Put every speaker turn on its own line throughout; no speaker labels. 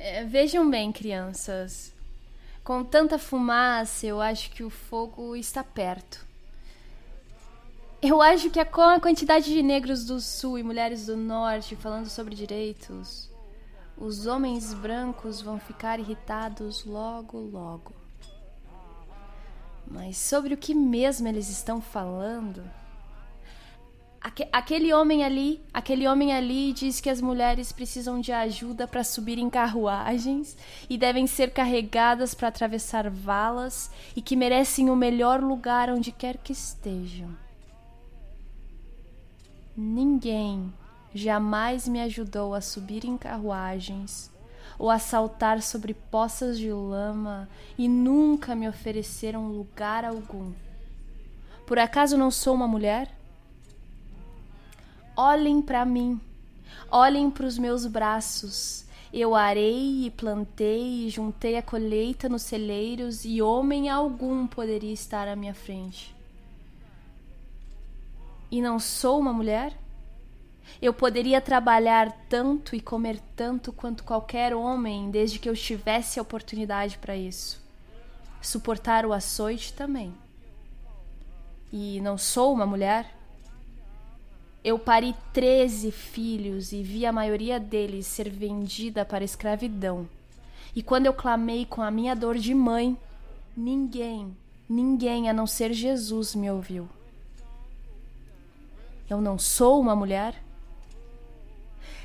É, vejam bem, crianças. Com tanta fumaça, eu acho que o fogo está perto. Eu acho que com a quantidade de negros do sul e mulheres do norte falando sobre direitos, os homens brancos vão ficar irritados logo, logo. Mas sobre o que mesmo eles estão falando? Aquele homem ali, aquele homem ali diz que as mulheres precisam de ajuda para subir em carruagens e devem ser carregadas para atravessar valas e que merecem o melhor lugar onde quer que estejam. Ninguém jamais me ajudou a subir em carruagens ou a saltar sobre poças de lama e nunca me ofereceram lugar algum. Por acaso não sou uma mulher? Olhem para mim, olhem para os meus braços. Eu arei e plantei e juntei a colheita nos celeiros, e homem algum poderia estar à minha frente. E não sou uma mulher? Eu poderia trabalhar tanto e comer tanto quanto qualquer homem, desde que eu tivesse a oportunidade para isso. Suportar o açoite também. E não sou uma mulher? Eu pari treze filhos e vi a maioria deles ser vendida para escravidão. E quando eu clamei com a minha dor de mãe, ninguém, ninguém a não ser Jesus me ouviu. Eu não sou uma mulher?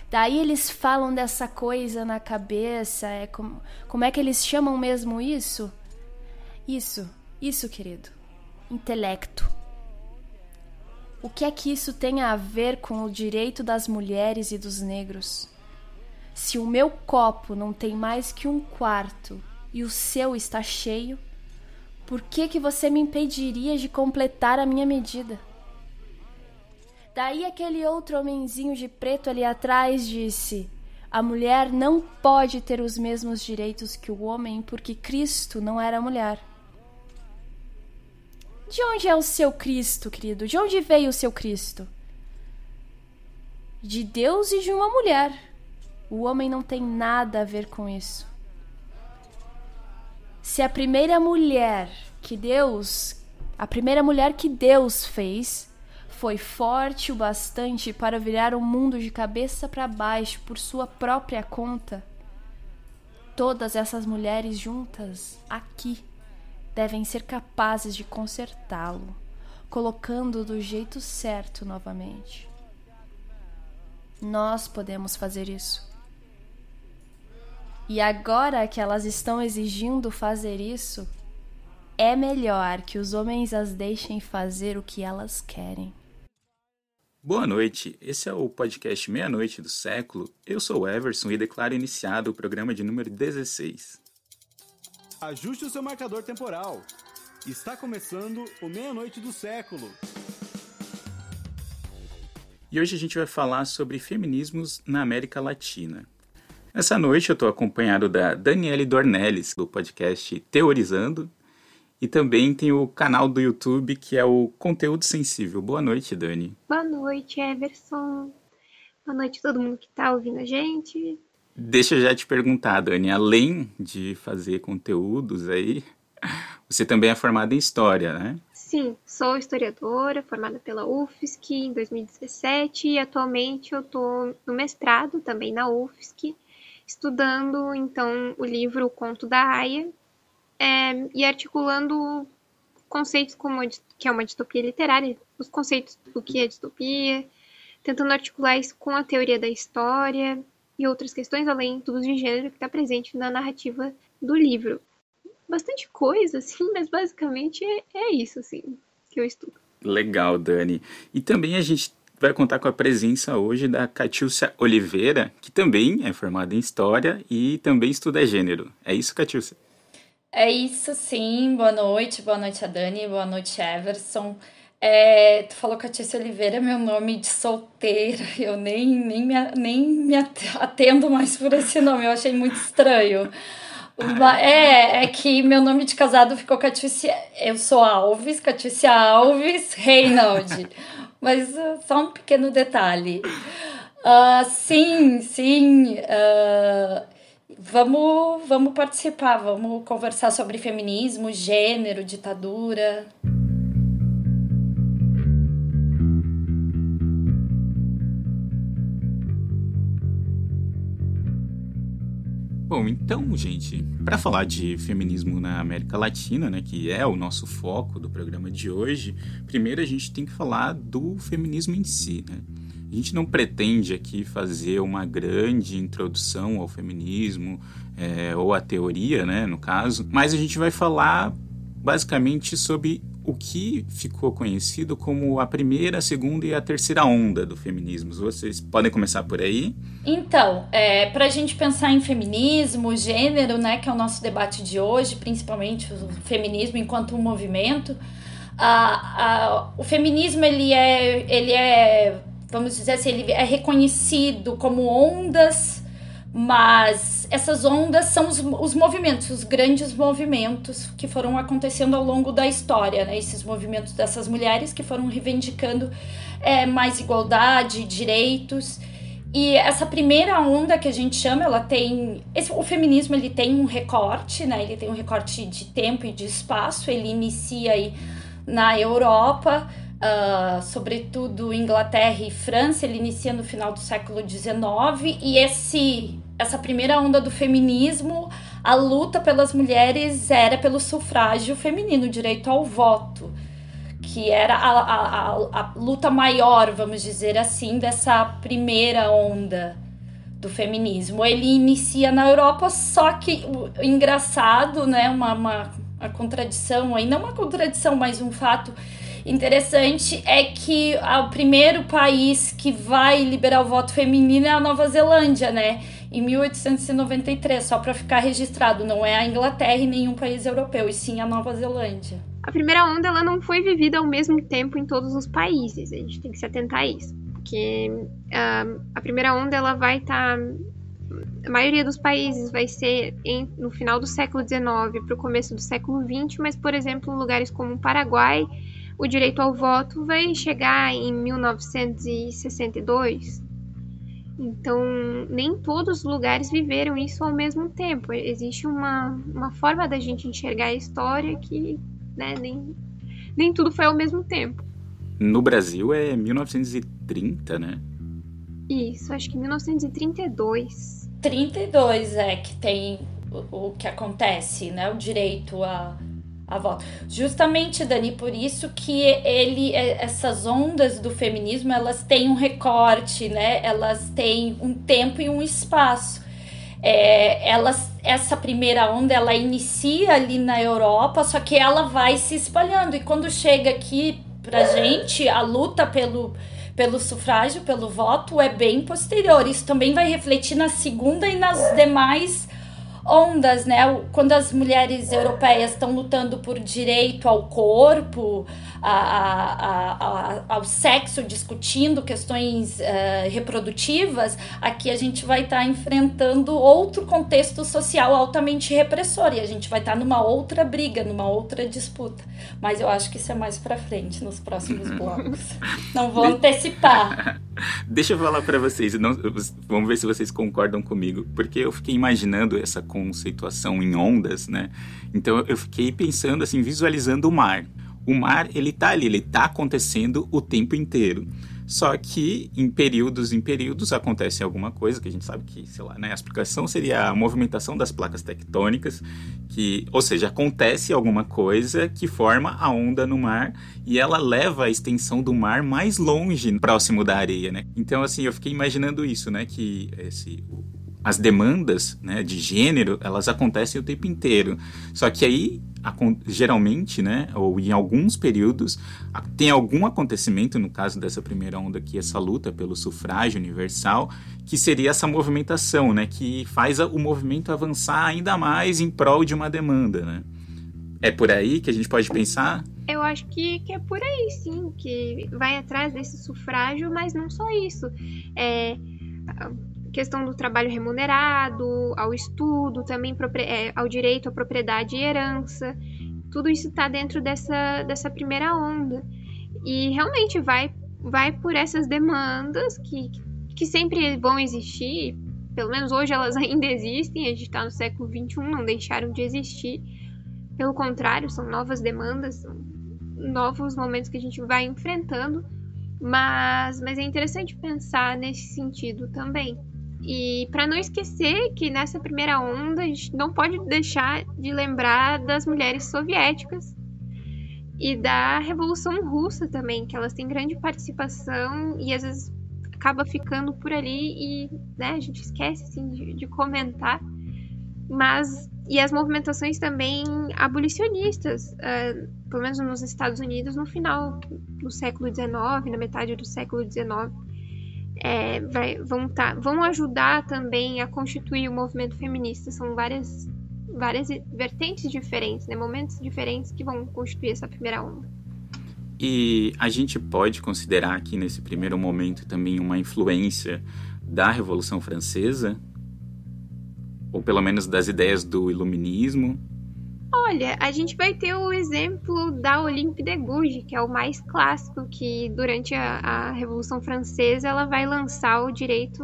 Daí eles falam dessa coisa na cabeça, é como, como é que eles chamam mesmo isso? Isso, isso, querido. Intelecto. O que é que isso tem a ver com o direito das mulheres e dos negros? Se o meu copo não tem mais que um quarto e o seu está cheio, por que que você me impediria de completar a minha medida? Daí aquele outro homenzinho de preto ali atrás disse: A mulher não pode ter os mesmos direitos que o homem porque Cristo não era mulher. De onde é o seu Cristo, querido? De onde veio o seu Cristo? De Deus e de uma mulher. O homem não tem nada a ver com isso. Se a primeira mulher que Deus, a primeira mulher que Deus fez, foi forte o bastante para virar o mundo de cabeça para baixo por sua própria conta, todas essas mulheres juntas aqui devem ser capazes de consertá-lo, colocando do jeito certo novamente. Nós podemos fazer isso. E agora que elas estão exigindo fazer isso, é melhor que os homens as deixem fazer o que elas querem.
Boa noite, esse é o podcast Meia-Noite do Século. Eu sou Everson e declaro iniciado o programa de número 16.
Ajuste o seu marcador temporal. Está começando o Meia-Noite do Século.
E hoje a gente vai falar sobre feminismos na América Latina. Nessa noite eu estou acompanhado da Daniele Dornelles, do podcast Teorizando, e também tem o canal do YouTube que é o Conteúdo Sensível. Boa noite, Dani.
Boa noite, Everson. Boa noite a todo mundo que está ouvindo a gente.
Deixa eu já te perguntar, Dani, além de fazer conteúdos aí, você também é formada em História, né?
Sim, sou historiadora, formada pela UFSC em 2017 e atualmente eu estou no mestrado também na UFSC, estudando então o livro O Conto da Aya é, e articulando conceitos como que é uma distopia literária, os conceitos do que é distopia, tentando articular isso com a teoria da história e outras questões além do de gênero que está presente na narrativa do livro. Bastante coisa, assim, mas basicamente é, é isso, assim, que eu estudo.
Legal, Dani. E também a gente vai contar com a presença hoje da Catiúcia Oliveira, que também é formada em História e também estuda gênero. É isso, Catiúcia?
É isso, sim. Boa noite, boa noite a Dani, boa noite, Everson. É, tu falou Catice Oliveira, meu nome de solteira. Eu nem, nem, me, nem me atendo mais por esse nome, eu achei muito estranho. É, é que meu nome de casado ficou Catice. Eu sou Alves, Catice Alves Reinald. Mas uh, só um pequeno detalhe. Uh, sim, sim. Uh, Vamos, vamos participar, vamos conversar sobre feminismo, gênero, ditadura.
Bom, então, gente, para falar de feminismo na América Latina, né, que é o nosso foco do programa de hoje, primeiro a gente tem que falar do feminismo em si, né? A gente não pretende aqui fazer uma grande introdução ao feminismo é, ou à teoria, né, no caso, mas a gente vai falar basicamente sobre o que ficou conhecido como a primeira, a segunda e a terceira onda do feminismo. Vocês podem começar por aí?
Então, é, para a gente pensar em feminismo, gênero, né, que é o nosso debate de hoje, principalmente o feminismo enquanto um movimento, a, a, o feminismo ele é, ele é, vamos dizer assim, ele é reconhecido como ondas mas essas ondas são os, os, movimentos, os grandes movimentos que foram acontecendo ao longo da história, né? Esses movimentos dessas mulheres que foram reivindicando é, mais igualdade, direitos. E essa primeira onda que a gente chama, ela tem. Esse, o feminismo ele tem um recorte, né? Ele tem um recorte de tempo e de espaço. Ele inicia aí na Europa, uh, sobretudo Inglaterra e França. Ele inicia no final do século XIX. E esse essa primeira onda do feminismo, a luta pelas mulheres era pelo sufrágio feminino, direito ao voto, que era a, a, a, a luta maior, vamos dizer assim, dessa primeira onda do feminismo. Ele inicia na Europa, só que engraçado, né, uma, uma, uma contradição, aí não uma contradição, mas um fato interessante é que o primeiro país que vai liberar o voto feminino é a Nova Zelândia, né? Em 1893, só para ficar registrado. Não é a Inglaterra e nenhum país europeu, e sim a Nova Zelândia.
A primeira onda ela não foi vivida ao mesmo tempo em todos os países. A gente tem que se atentar a isso, porque uh, a primeira onda ela vai estar tá, a maioria dos países vai ser em, no final do século XIX para o começo do século XX, mas, por exemplo, em lugares como o Paraguai, o direito ao voto vai chegar em 1962. Então, nem todos os lugares viveram isso ao mesmo tempo. Existe uma, uma forma da gente enxergar a história que né, nem, nem tudo foi ao mesmo tempo.
No Brasil é 1930, né?
Isso, acho que 1932.
32 é que tem o, o que acontece, né? O direito a a. Justamente, Dani, por isso que ele, é, essas ondas do feminismo, elas têm um recorte, né? Elas têm um tempo e um espaço. É, elas, essa primeira onda, ela inicia ali na Europa, só que ela vai se espalhando. E quando chega aqui pra gente, a luta pelo, pelo sufrágio, pelo voto, é bem posterior. Isso também vai refletir na segunda e nas demais ondas, né? Quando as mulheres europeias estão lutando por direito ao corpo, a, a, a, ao sexo, discutindo questões uh, reprodutivas, aqui a gente vai estar tá enfrentando outro contexto social altamente repressor e a gente vai estar tá numa outra briga, numa outra disputa. Mas eu acho que isso é mais para frente, nos próximos blocos. Não vou antecipar.
Deixa eu falar para vocês, não, vamos ver se vocês concordam comigo, porque eu fiquei imaginando essa conceituação em ondas, né? Então eu fiquei pensando assim, visualizando o mar. O mar, ele tá ali, ele tá acontecendo o tempo inteiro. Só que em períodos em períodos acontece alguma coisa que a gente sabe que, sei lá, né, a explicação seria a movimentação das placas tectônicas, que, ou seja, acontece alguma coisa que forma a onda no mar e ela leva a extensão do mar mais longe, próximo da areia, né? Então, assim, eu fiquei imaginando isso, né, que esse as demandas né, de gênero elas acontecem o tempo inteiro só que aí geralmente né ou em alguns períodos tem algum acontecimento no caso dessa primeira onda aqui essa luta pelo sufrágio universal que seria essa movimentação né que faz o movimento avançar ainda mais em prol de uma demanda né? É por aí que a gente pode pensar?
Eu acho que, que é por aí sim que vai atrás desse sufrágio mas não só isso. É questão do trabalho remunerado, ao estudo, também é, ao direito à propriedade e herança. Tudo isso está dentro dessa, dessa primeira onda. E realmente vai, vai por essas demandas que, que sempre vão existir, pelo menos hoje elas ainda existem, a gente está no século XXI, não deixaram de existir. Pelo contrário, são novas demandas, são novos momentos que a gente vai enfrentando, mas, mas é interessante pensar nesse sentido também. E para não esquecer que nessa primeira onda a gente não pode deixar de lembrar das mulheres soviéticas e da Revolução Russa também, que elas têm grande participação e às vezes acaba ficando por ali e né, a gente esquece assim, de, de comentar. Mas e as movimentações também abolicionistas, uh, pelo menos nos Estados Unidos, no final do século XIX, na metade do século XIX, é, vai, vão, tá, vão ajudar também a constituir o movimento feminista. São várias, várias vertentes diferentes, né, momentos diferentes que vão constituir essa primeira onda.
E a gente pode considerar aqui nesse primeiro momento também uma influência da Revolução Francesa ou pelo menos das ideias do iluminismo?
Olha, a gente vai ter o exemplo da Olympe de Gouges, que é o mais clássico, que durante a, a Revolução Francesa ela vai lançar o direito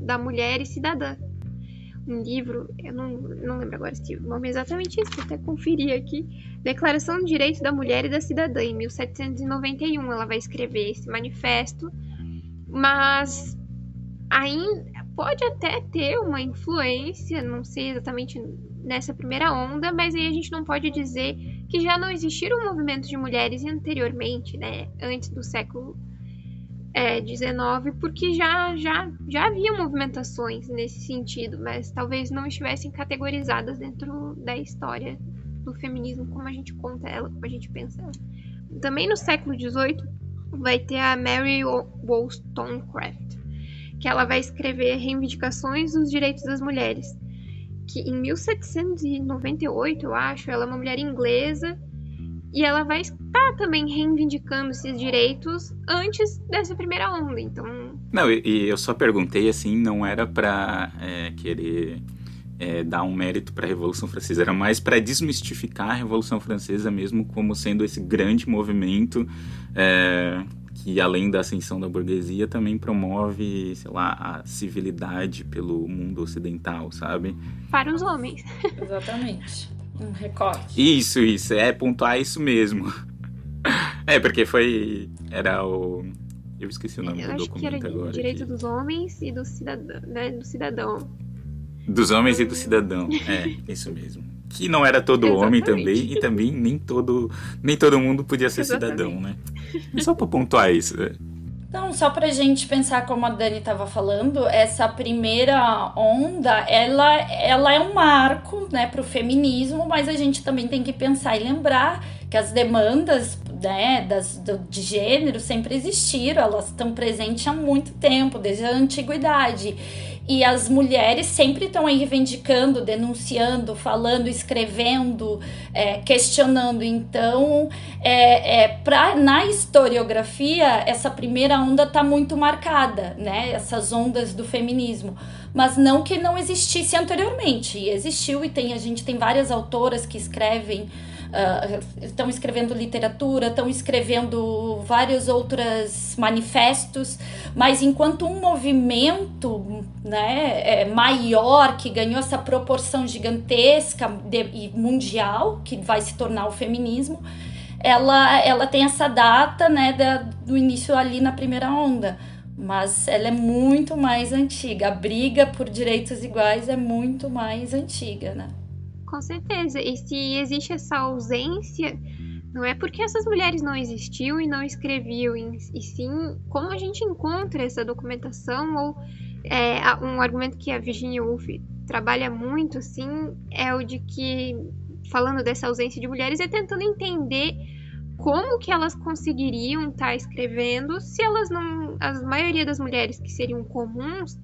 da mulher e cidadã. Um livro, eu não, não lembro agora se o nome é exatamente isso, vou até conferir aqui. Declaração do Direito da Mulher e da Cidadã, em 1791. Ela vai escrever esse manifesto, mas ainda pode até ter uma influência, não sei exatamente nessa primeira onda, mas aí a gente não pode dizer que já não existiram movimentos de mulheres anteriormente, né, antes do século XIX, é, porque já, já, já havia movimentações nesse sentido, mas talvez não estivessem categorizadas dentro da história do feminismo como a gente conta ela, como a gente pensa ela. Também no século XVIII vai ter a Mary Wollstonecraft, que ela vai escrever Reivindicações dos Direitos das Mulheres, que em 1798, eu acho, ela é uma mulher inglesa e ela vai estar também reivindicando esses direitos antes dessa primeira onda, então...
Não, e, e eu só perguntei, assim, não era para é, querer é, dar um mérito para a Revolução Francesa, era mais para desmistificar a Revolução Francesa mesmo como sendo esse grande movimento é, que além da ascensão da burguesia também promove, sei lá, a civilidade pelo mundo ocidental, sabe?
Para os homens.
Exatamente. Um recorte.
Isso, isso, é pontuar isso mesmo. É, porque foi. Era o. Eu esqueci o nome
Eu
do
acho
documento
que era
agora.
direito
aqui.
dos homens e do cidadão, né, do cidadão.
Dos homens e do cidadão. É, isso mesmo. Que não era todo homem
Exatamente.
também, e também nem todo, nem todo mundo podia ser
Exatamente.
cidadão, né? Só pra pontuar isso. né?
Então, só pra gente pensar como a Dani estava falando, essa primeira onda, ela, ela é um marco, né, pro feminismo, mas a gente também tem que pensar e lembrar que as demandas, né, das, do, de gênero sempre existiram, elas estão presentes há muito tempo, desde a antiguidade. E as mulheres sempre estão aí reivindicando, denunciando, falando, escrevendo, é, questionando. Então, é, é, pra, na historiografia, essa primeira onda está muito marcada, né? Essas ondas do feminismo. Mas não que não existisse anteriormente. E existiu, e tem, a gente tem várias autoras que escrevem ah, estão escrevendo literatura, estão escrevendo vários outros manifestos, mas enquanto um movimento né, é, maior que ganhou essa proporção gigantesca de- e mundial, que vai se tornar o feminismo, ela, ela tem essa data né, da, do início ali na primeira onda. Mas ela é muito mais antiga. A briga por direitos iguais é muito mais antiga, né?
Com certeza. E se existe essa ausência, não é porque essas mulheres não existiam e não escreviam, e sim como a gente encontra essa documentação ou é, um argumento que a Virginia Woolf trabalha muito assim é o de que falando dessa ausência de mulheres é tentando entender como que elas conseguiriam estar escrevendo se elas não a maioria das mulheres que seriam comuns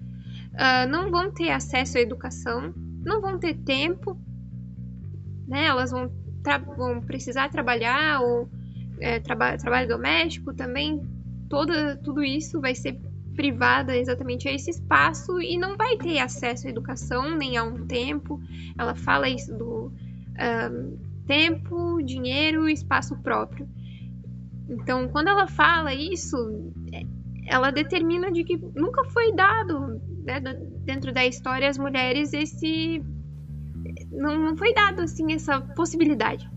ah, não vão ter acesso à educação não vão ter tempo né? Elas vão, vão precisar trabalhar ou é, traba- trabalho doméstico também. Toda, tudo isso vai ser privada exatamente a esse espaço e não vai ter acesso à educação nem a um tempo. Ela fala isso do ahn, tempo, dinheiro e espaço próprio. Então, quando ela fala isso, é- ela determina de que nunca foi dado, né, dentro da história, as mulheres, esse. Não, não foi dado, assim, essa possibilidade.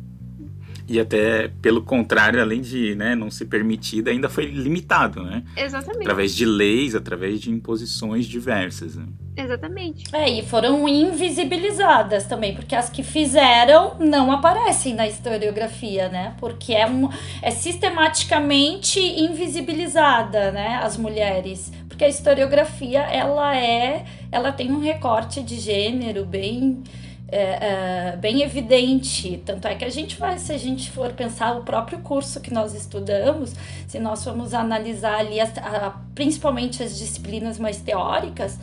E até, pelo contrário, além de né, não ser permitido, ainda foi limitado, né?
Exatamente.
Através de leis, através de imposições diversas. Né?
Exatamente.
É, e foram invisibilizadas também, porque as que fizeram não aparecem na historiografia, né? Porque é, um, é sistematicamente invisibilizada, né? As mulheres. Porque a historiografia, ela é... Ela tem um recorte de gênero bem é, é, bem evidente. Tanto é que a gente vai, se a gente for pensar o próprio curso que nós estudamos, se nós formos analisar ali, as, a, principalmente as disciplinas mais teóricas,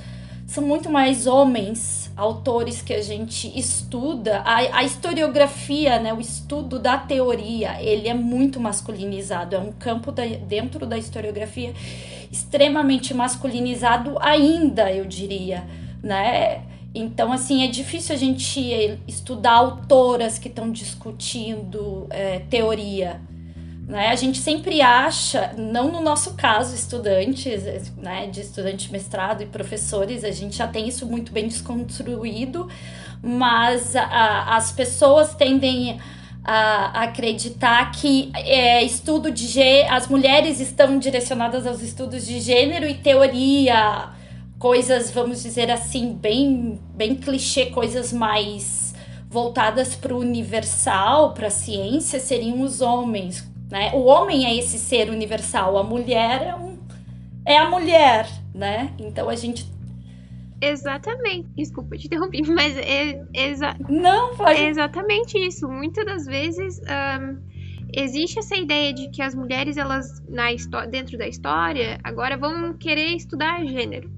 são muito mais homens, autores que a gente estuda. A, a historiografia, né, o estudo da teoria, ele é muito masculinizado. É um campo da, dentro da historiografia extremamente masculinizado ainda, eu diria, né? Então, assim, é difícil a gente estudar autoras que estão discutindo é, teoria. Né? A gente sempre acha, não no nosso caso, estudantes, né, de estudante mestrado e professores, a gente já tem isso muito bem desconstruído, mas a, as pessoas tendem a acreditar que é, estudo de gê as mulheres estão direcionadas aos estudos de gênero e teoria coisas, vamos dizer assim, bem, bem clichê, coisas mais voltadas para o universal, para a ciência, seriam os homens. Né? O homem é esse ser universal, a mulher é, um, é a mulher, né? Então a gente
Exatamente. Desculpa te interromper, mas é, exa
não pode.
é exatamente isso. Muitas das vezes um, existe essa ideia de que as mulheres elas na dentro da história agora vão querer estudar gênero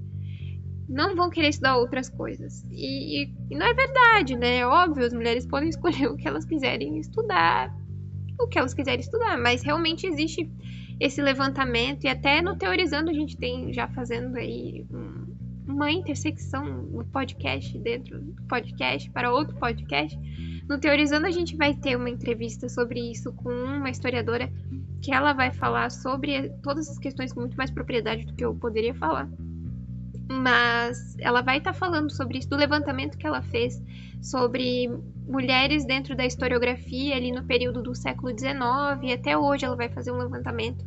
não vão querer estudar outras coisas. E, e, não é verdade, né? É óbvio, as mulheres podem escolher o que elas quiserem estudar, o que elas quiserem estudar, mas realmente existe esse levantamento, e até no Teorizando a gente tem já fazendo aí um, uma intersecção no podcast, dentro do podcast, para outro podcast. No Teorizando a gente vai ter uma entrevista sobre isso com uma historiadora que ela vai falar sobre todas as questões com muito mais propriedade do que eu poderia falar mas ela vai estar tá falando sobre isso, do levantamento que ela fez sobre mulheres dentro da historiografia ali no período do século XIX e até hoje ela vai fazer um levantamento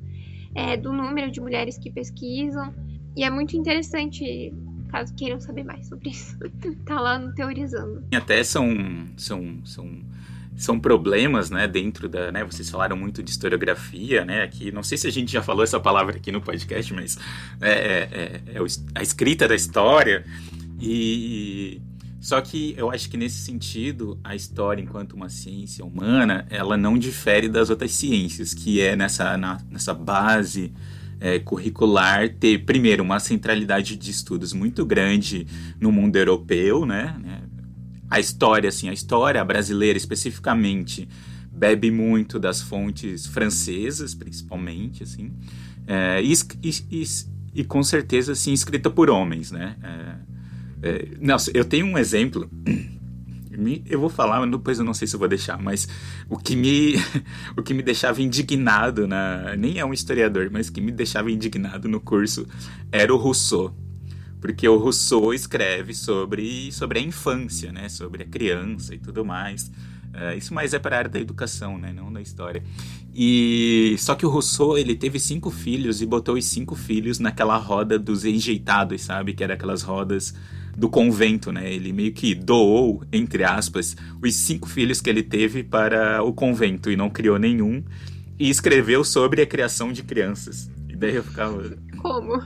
é, do número de mulheres que pesquisam. E é muito interessante caso queiram saber mais sobre isso. Tá lá no teorizando.
Até são são são são problemas, né, dentro da, né, vocês falaram muito de historiografia, né, aqui, não sei se a gente já falou essa palavra aqui no podcast, mas é, é, é, é a escrita da história e só que eu acho que nesse sentido a história enquanto uma ciência humana ela não difere das outras ciências que é nessa na, nessa base é, curricular ter primeiro uma centralidade de estudos muito grande no mundo europeu, né, né a história, assim, a história brasileira especificamente bebe muito das fontes francesas, principalmente, assim, é, e, e, e, com certeza, assim, escrita por homens, né? É, é, nossa, eu tenho um exemplo, eu vou falar, depois eu não sei se eu vou deixar, mas o que me, o que me deixava indignado, na, nem é um historiador, mas que me deixava indignado no curso era o Rousseau. Porque o Rousseau escreve sobre, sobre a infância, né? Sobre a criança e tudo mais. Uh, isso mais é para a área da educação, né? Não da história. E só que o Rousseau ele teve cinco filhos e botou os cinco filhos naquela roda dos enjeitados, sabe? Que era aquelas rodas do convento, né? Ele meio que doou, entre aspas, os cinco filhos que ele teve para o convento e não criou nenhum. E escreveu sobre a criação de crianças. E daí eu ficava.
Como?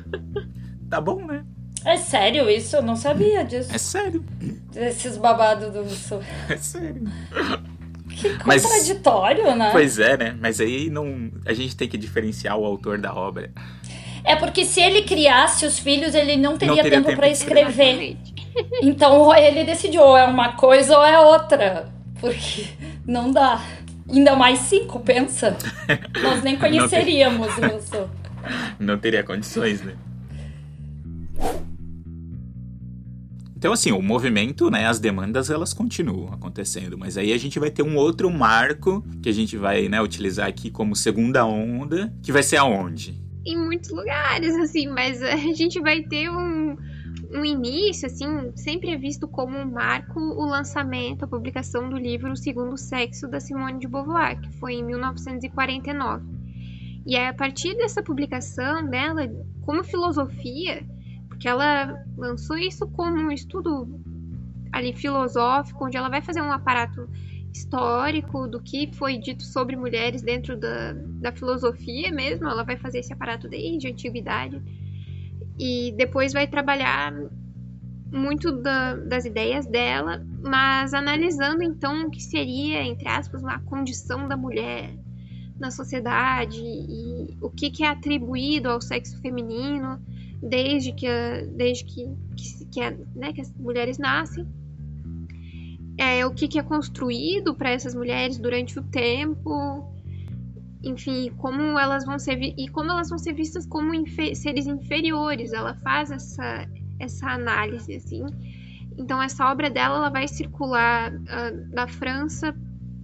Tá bom, né?
É sério isso? Eu não sabia disso.
É sério.
Desses babados do Sul.
É sério.
Que contraditório,
Mas,
né?
Pois é, né? Mas aí não, a gente tem que diferenciar o autor da obra.
É porque se ele criasse os filhos, ele não teria, não teria tempo, tempo para escrever. Então ele decidiu ou é uma coisa ou é outra. Porque não dá. Ainda mais cinco, pensa. Nós nem conheceríamos
não ter... isso. Não teria condições, né? Então, assim, o movimento, né, as demandas, elas continuam acontecendo, mas aí a gente vai ter um outro marco que a gente vai, né, utilizar aqui como segunda onda, que vai ser aonde?
Em muitos lugares, assim, mas a gente vai ter um, um início, assim, sempre é visto como um marco o lançamento, a publicação do livro O Segundo Sexo da Simone de Beauvoir, que foi em 1949. E é a partir dessa publicação dela, como filosofia, porque ela lançou isso como um estudo ali filosófico, onde ela vai fazer um aparato histórico do que foi dito sobre mulheres dentro da, da filosofia mesmo, ela vai fazer esse aparato desde a antiguidade. E depois vai trabalhar muito da, das ideias dela, mas analisando então o que seria, entre aspas, a condição da mulher na sociedade e o que, que é atribuído ao sexo feminino desde que, desde que, que, que, é, né, que as mulheres nascem. É, o que, que é construído para essas mulheres durante o tempo, enfim, como elas vão ser e como elas vão ser vistas como infe seres inferiores. Ela faz essa essa análise assim. Então essa obra dela ela vai circular uh, da França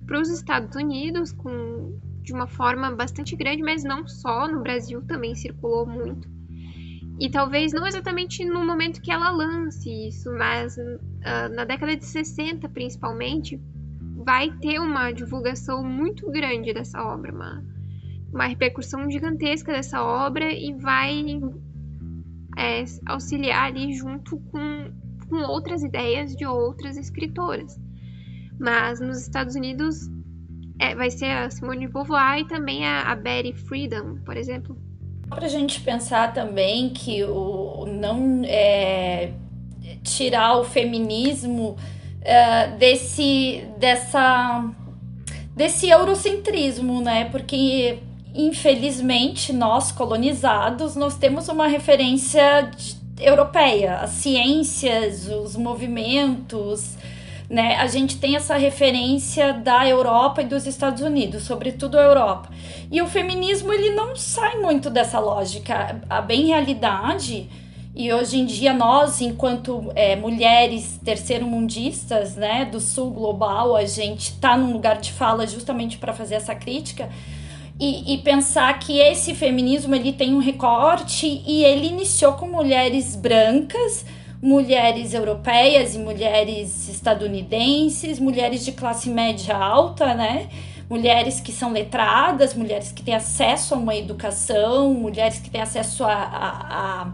para os Estados Unidos com de uma forma bastante grande, mas não só no Brasil também circulou muito. E talvez não exatamente no momento que ela lance isso, mas uh, na década de 60 principalmente, vai ter uma divulgação muito grande dessa obra, uma, uma repercussão gigantesca dessa obra e vai é, auxiliar ali junto com, com outras ideias de outras escritoras. Mas nos Estados Unidos é, vai ser a Simone de Beauvoir e também a, a Betty Friedan, por exemplo.
Para a gente pensar também que o não é, tirar o feminismo é, desse dessa desse eurocentrismo, né? Porque infelizmente nós colonizados nós temos uma referência europeia, as ciências, os movimentos, né? A gente tem essa referência da Europa e dos Estados Unidos, sobretudo a Europa. E o feminismo ele não sai muito dessa lógica. A bem realidade e hoje em dia nós, enquanto é, mulheres terceiro-mundistas, né, do sul global, a gente está num lugar de fala justamente para fazer essa crítica e, e, pensar que esse feminismo ele tem um recorte e ele iniciou com mulheres brancas mulheres europeias e mulheres estadunidenses, mulheres de classe média alta, né? Mulheres que são letradas, mulheres que têm acesso a uma educação, mulheres que têm acesso a, a, a,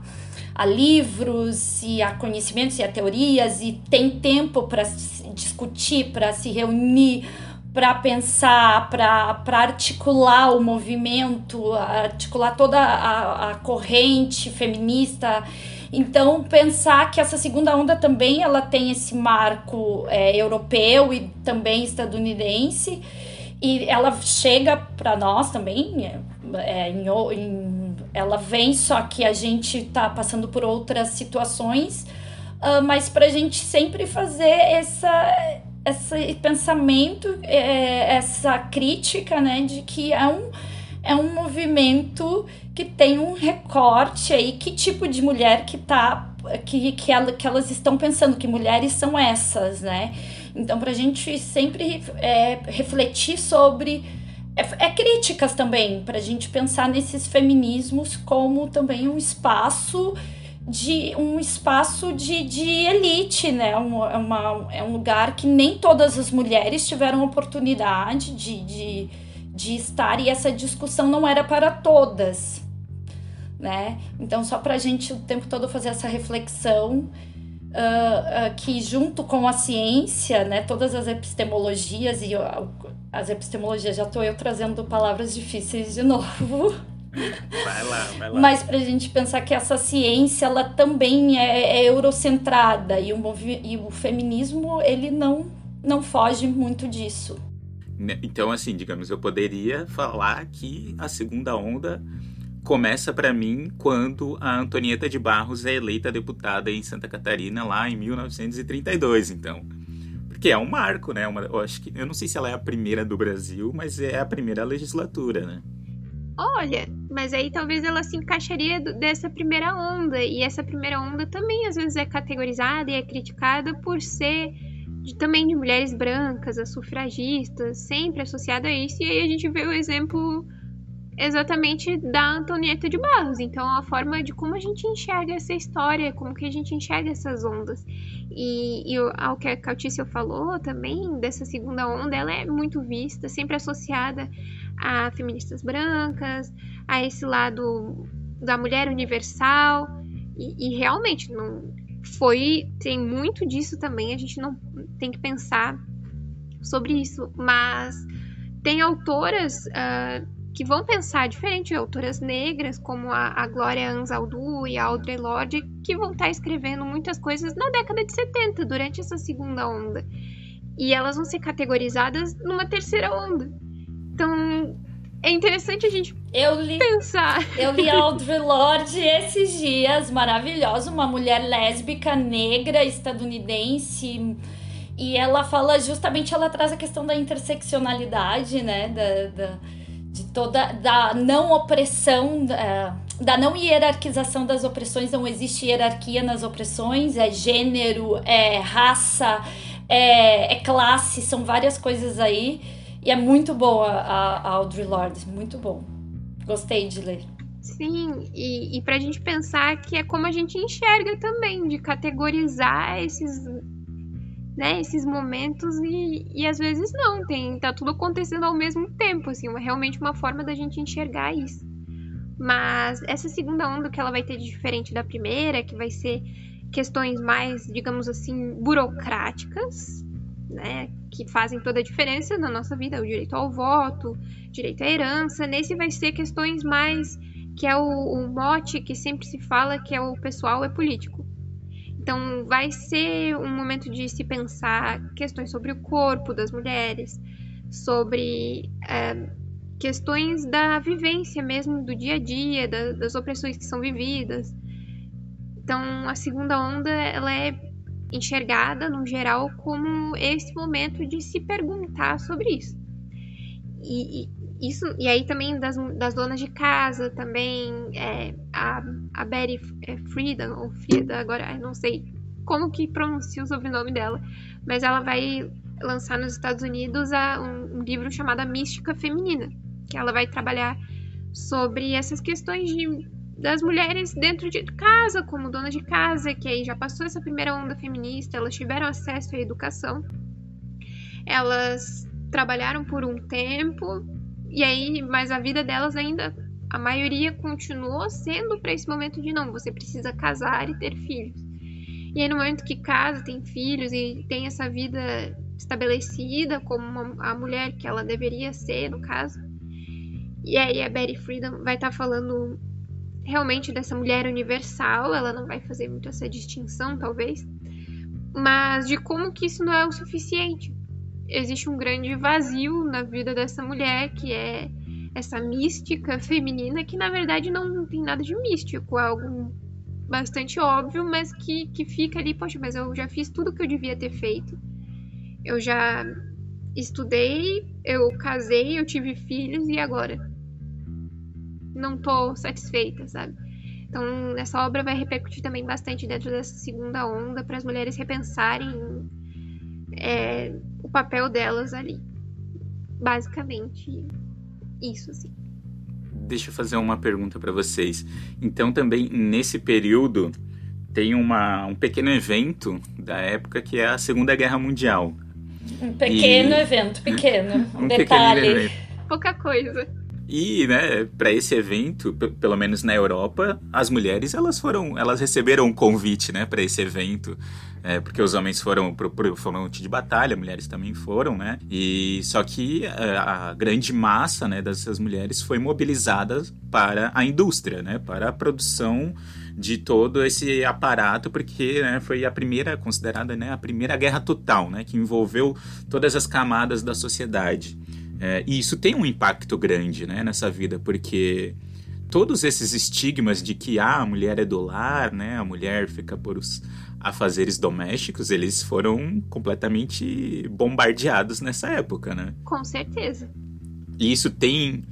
a livros e a conhecimentos e a teorias e têm tempo para discutir, para se reunir, para pensar, para articular o movimento, articular toda a, a corrente feminista então, pensar que essa segunda onda também ela tem esse marco é, europeu e também estadunidense, e ela chega para nós também, é, é, em, em, ela vem, só que a gente está passando por outras situações, uh, mas para a gente sempre fazer essa, esse pensamento, é, essa crítica, né, de que é um é um movimento que tem um recorte aí, que tipo de mulher que tá. Que, que, ela, que elas estão pensando, que mulheres são essas, né? Então, para a gente sempre é, refletir sobre. É, é críticas também, para a gente pensar nesses feminismos como também um espaço de um espaço de, de elite, né? Um, é uma, é um lugar que nem todas as mulheres tiveram oportunidade de, de de estar e essa discussão não era para todas, né? Então, só para a gente o tempo todo fazer essa reflexão uh, uh, que junto com a ciência, né, todas as epistemologias e uh, as epistemologias, já estou eu trazendo palavras difíceis de novo.
Vai lá, vai lá.
Mas para a gente pensar que essa ciência ela também é, é eurocentrada e o, e o feminismo ele não, não foge muito disso.
Né, então, assim, digamos, eu poderia falar que a segunda onda começa para mim quando a Antonieta de Barros é eleita deputada em Santa Catarina lá em 1932, então. Porque é um marco, né? Uma, eu acho que eu não sei se ela é a primeira do Brasil, mas é a primeira legislatura, né?
Olha, mas aí talvez ela se encaixaria dessa primeira onda e essa primeira onda também às vezes é categorizada e é criticada por ser de, também de mulheres brancas, as sufragistas, sempre associada a isso. E aí a gente vê o exemplo exatamente da Antonieta de Barros. Então, a forma de como a gente enxerga essa história, como que a gente enxerga essas ondas. E, e ao que a Cautícia falou também, dessa segunda onda, ela é muito vista, sempre associada a feministas brancas, a esse lado da mulher universal. E, e realmente, não foi tem muito disso também, a gente não tem que pensar sobre isso, mas tem autoras uh, que vão pensar diferente, autoras negras, como a, a Glória Anzaldu e a Audre Lorde, que vão estar tá escrevendo muitas coisas na década de 70, durante essa segunda onda. E elas vão ser categorizadas numa terceira onda. Então, é interessante a gente
eu li,
pensar.
Eu li a Audre Lorde esses dias, maravilhosa, uma mulher lésbica, negra, estadunidense. E ela fala justamente, ela traz a questão da interseccionalidade, né? Da, da de toda da não opressão, da, da não hierarquização das opressões, não existe hierarquia nas opressões, é gênero, é raça, é, é classe, são várias coisas aí. E é muito boa a, a Audre Lorde, muito bom. Gostei de ler.
Sim, e, e para a gente pensar que é como a gente enxerga também, de categorizar esses, né, esses momentos e, e às vezes não, tem, tá tudo acontecendo ao mesmo tempo, assim, realmente uma forma da gente enxergar isso. Mas essa segunda onda que ela vai ter de diferente da primeira, que vai ser questões mais, digamos assim, burocráticas, né, que fazem toda a diferença na nossa vida, o direito ao voto, direito à herança. Nesse vai ser questões mais que é o, o mote que sempre se fala que é o pessoal é político. Então vai ser um momento de se pensar questões sobre o corpo das mulheres, sobre é, questões da vivência mesmo do dia a dia, da, das opressões que são vividas. Então a segunda onda ela é enxergada, no geral, como esse momento de se perguntar sobre isso. E, e isso, e aí também das, das donas de casa, também é, a, a Betty é, Friedan, ou Frida, agora não sei como que pronuncia o sobrenome dela, mas ela vai lançar nos Estados Unidos a, um, um livro chamado Mística Feminina, que ela vai trabalhar sobre essas questões de das mulheres dentro de casa, como donas de casa, que aí já passou essa primeira onda feminista, elas tiveram acesso à educação, elas trabalharam por um tempo, e aí, mas a vida delas ainda, a maioria continuou sendo para esse momento de não, você precisa casar e ter filhos. E aí, no momento que casa, tem filhos e tem essa vida estabelecida como uma, a mulher que ela deveria ser, no caso. E aí a Betty Friedan vai estar tá falando realmente dessa mulher universal, ela não vai fazer muito essa distinção, talvez, mas de como que isso não é o suficiente. Existe um grande vazio na vida dessa mulher, que é essa mística feminina, que na verdade não tem nada de místico, é algo bastante óbvio, mas que, que fica ali, poxa, mas eu já fiz tudo que eu devia ter feito. Eu já estudei, eu casei, eu tive filhos e agora? Não tô satisfeita, sabe? Então, essa obra vai repercutir também bastante dentro dessa segunda onda para as mulheres repensarem é, o papel delas ali. Basicamente, isso, assim.
Deixa eu fazer uma pergunta para vocês. Então, também nesse período tem uma, um pequeno evento da época que é a Segunda Guerra Mundial.
Um pequeno e... evento, pequeno. Um, um detalhe. Pequeno evento.
Pouca coisa.
E, né, para esse evento, pelo menos na Europa, as mulheres elas foram, elas receberam um convite, né, para esse evento, é, porque os homens foram pro, pro fronte de batalha, mulheres também foram, né? E só que a, é, a grande massa, né, dessas mulheres foi mobilizada para a indústria, né, para a produção de todo esse aparato, porque né, foi a primeira considerada, né, a primeira guerra total, né, que envolveu todas as camadas da sociedade. É, e isso tem um impacto grande né, nessa vida, porque todos esses estigmas de que ah, a mulher é do lar, né, a mulher fica por os afazeres domésticos, eles foram completamente bombardeados nessa época, né?
Com certeza.
E isso tem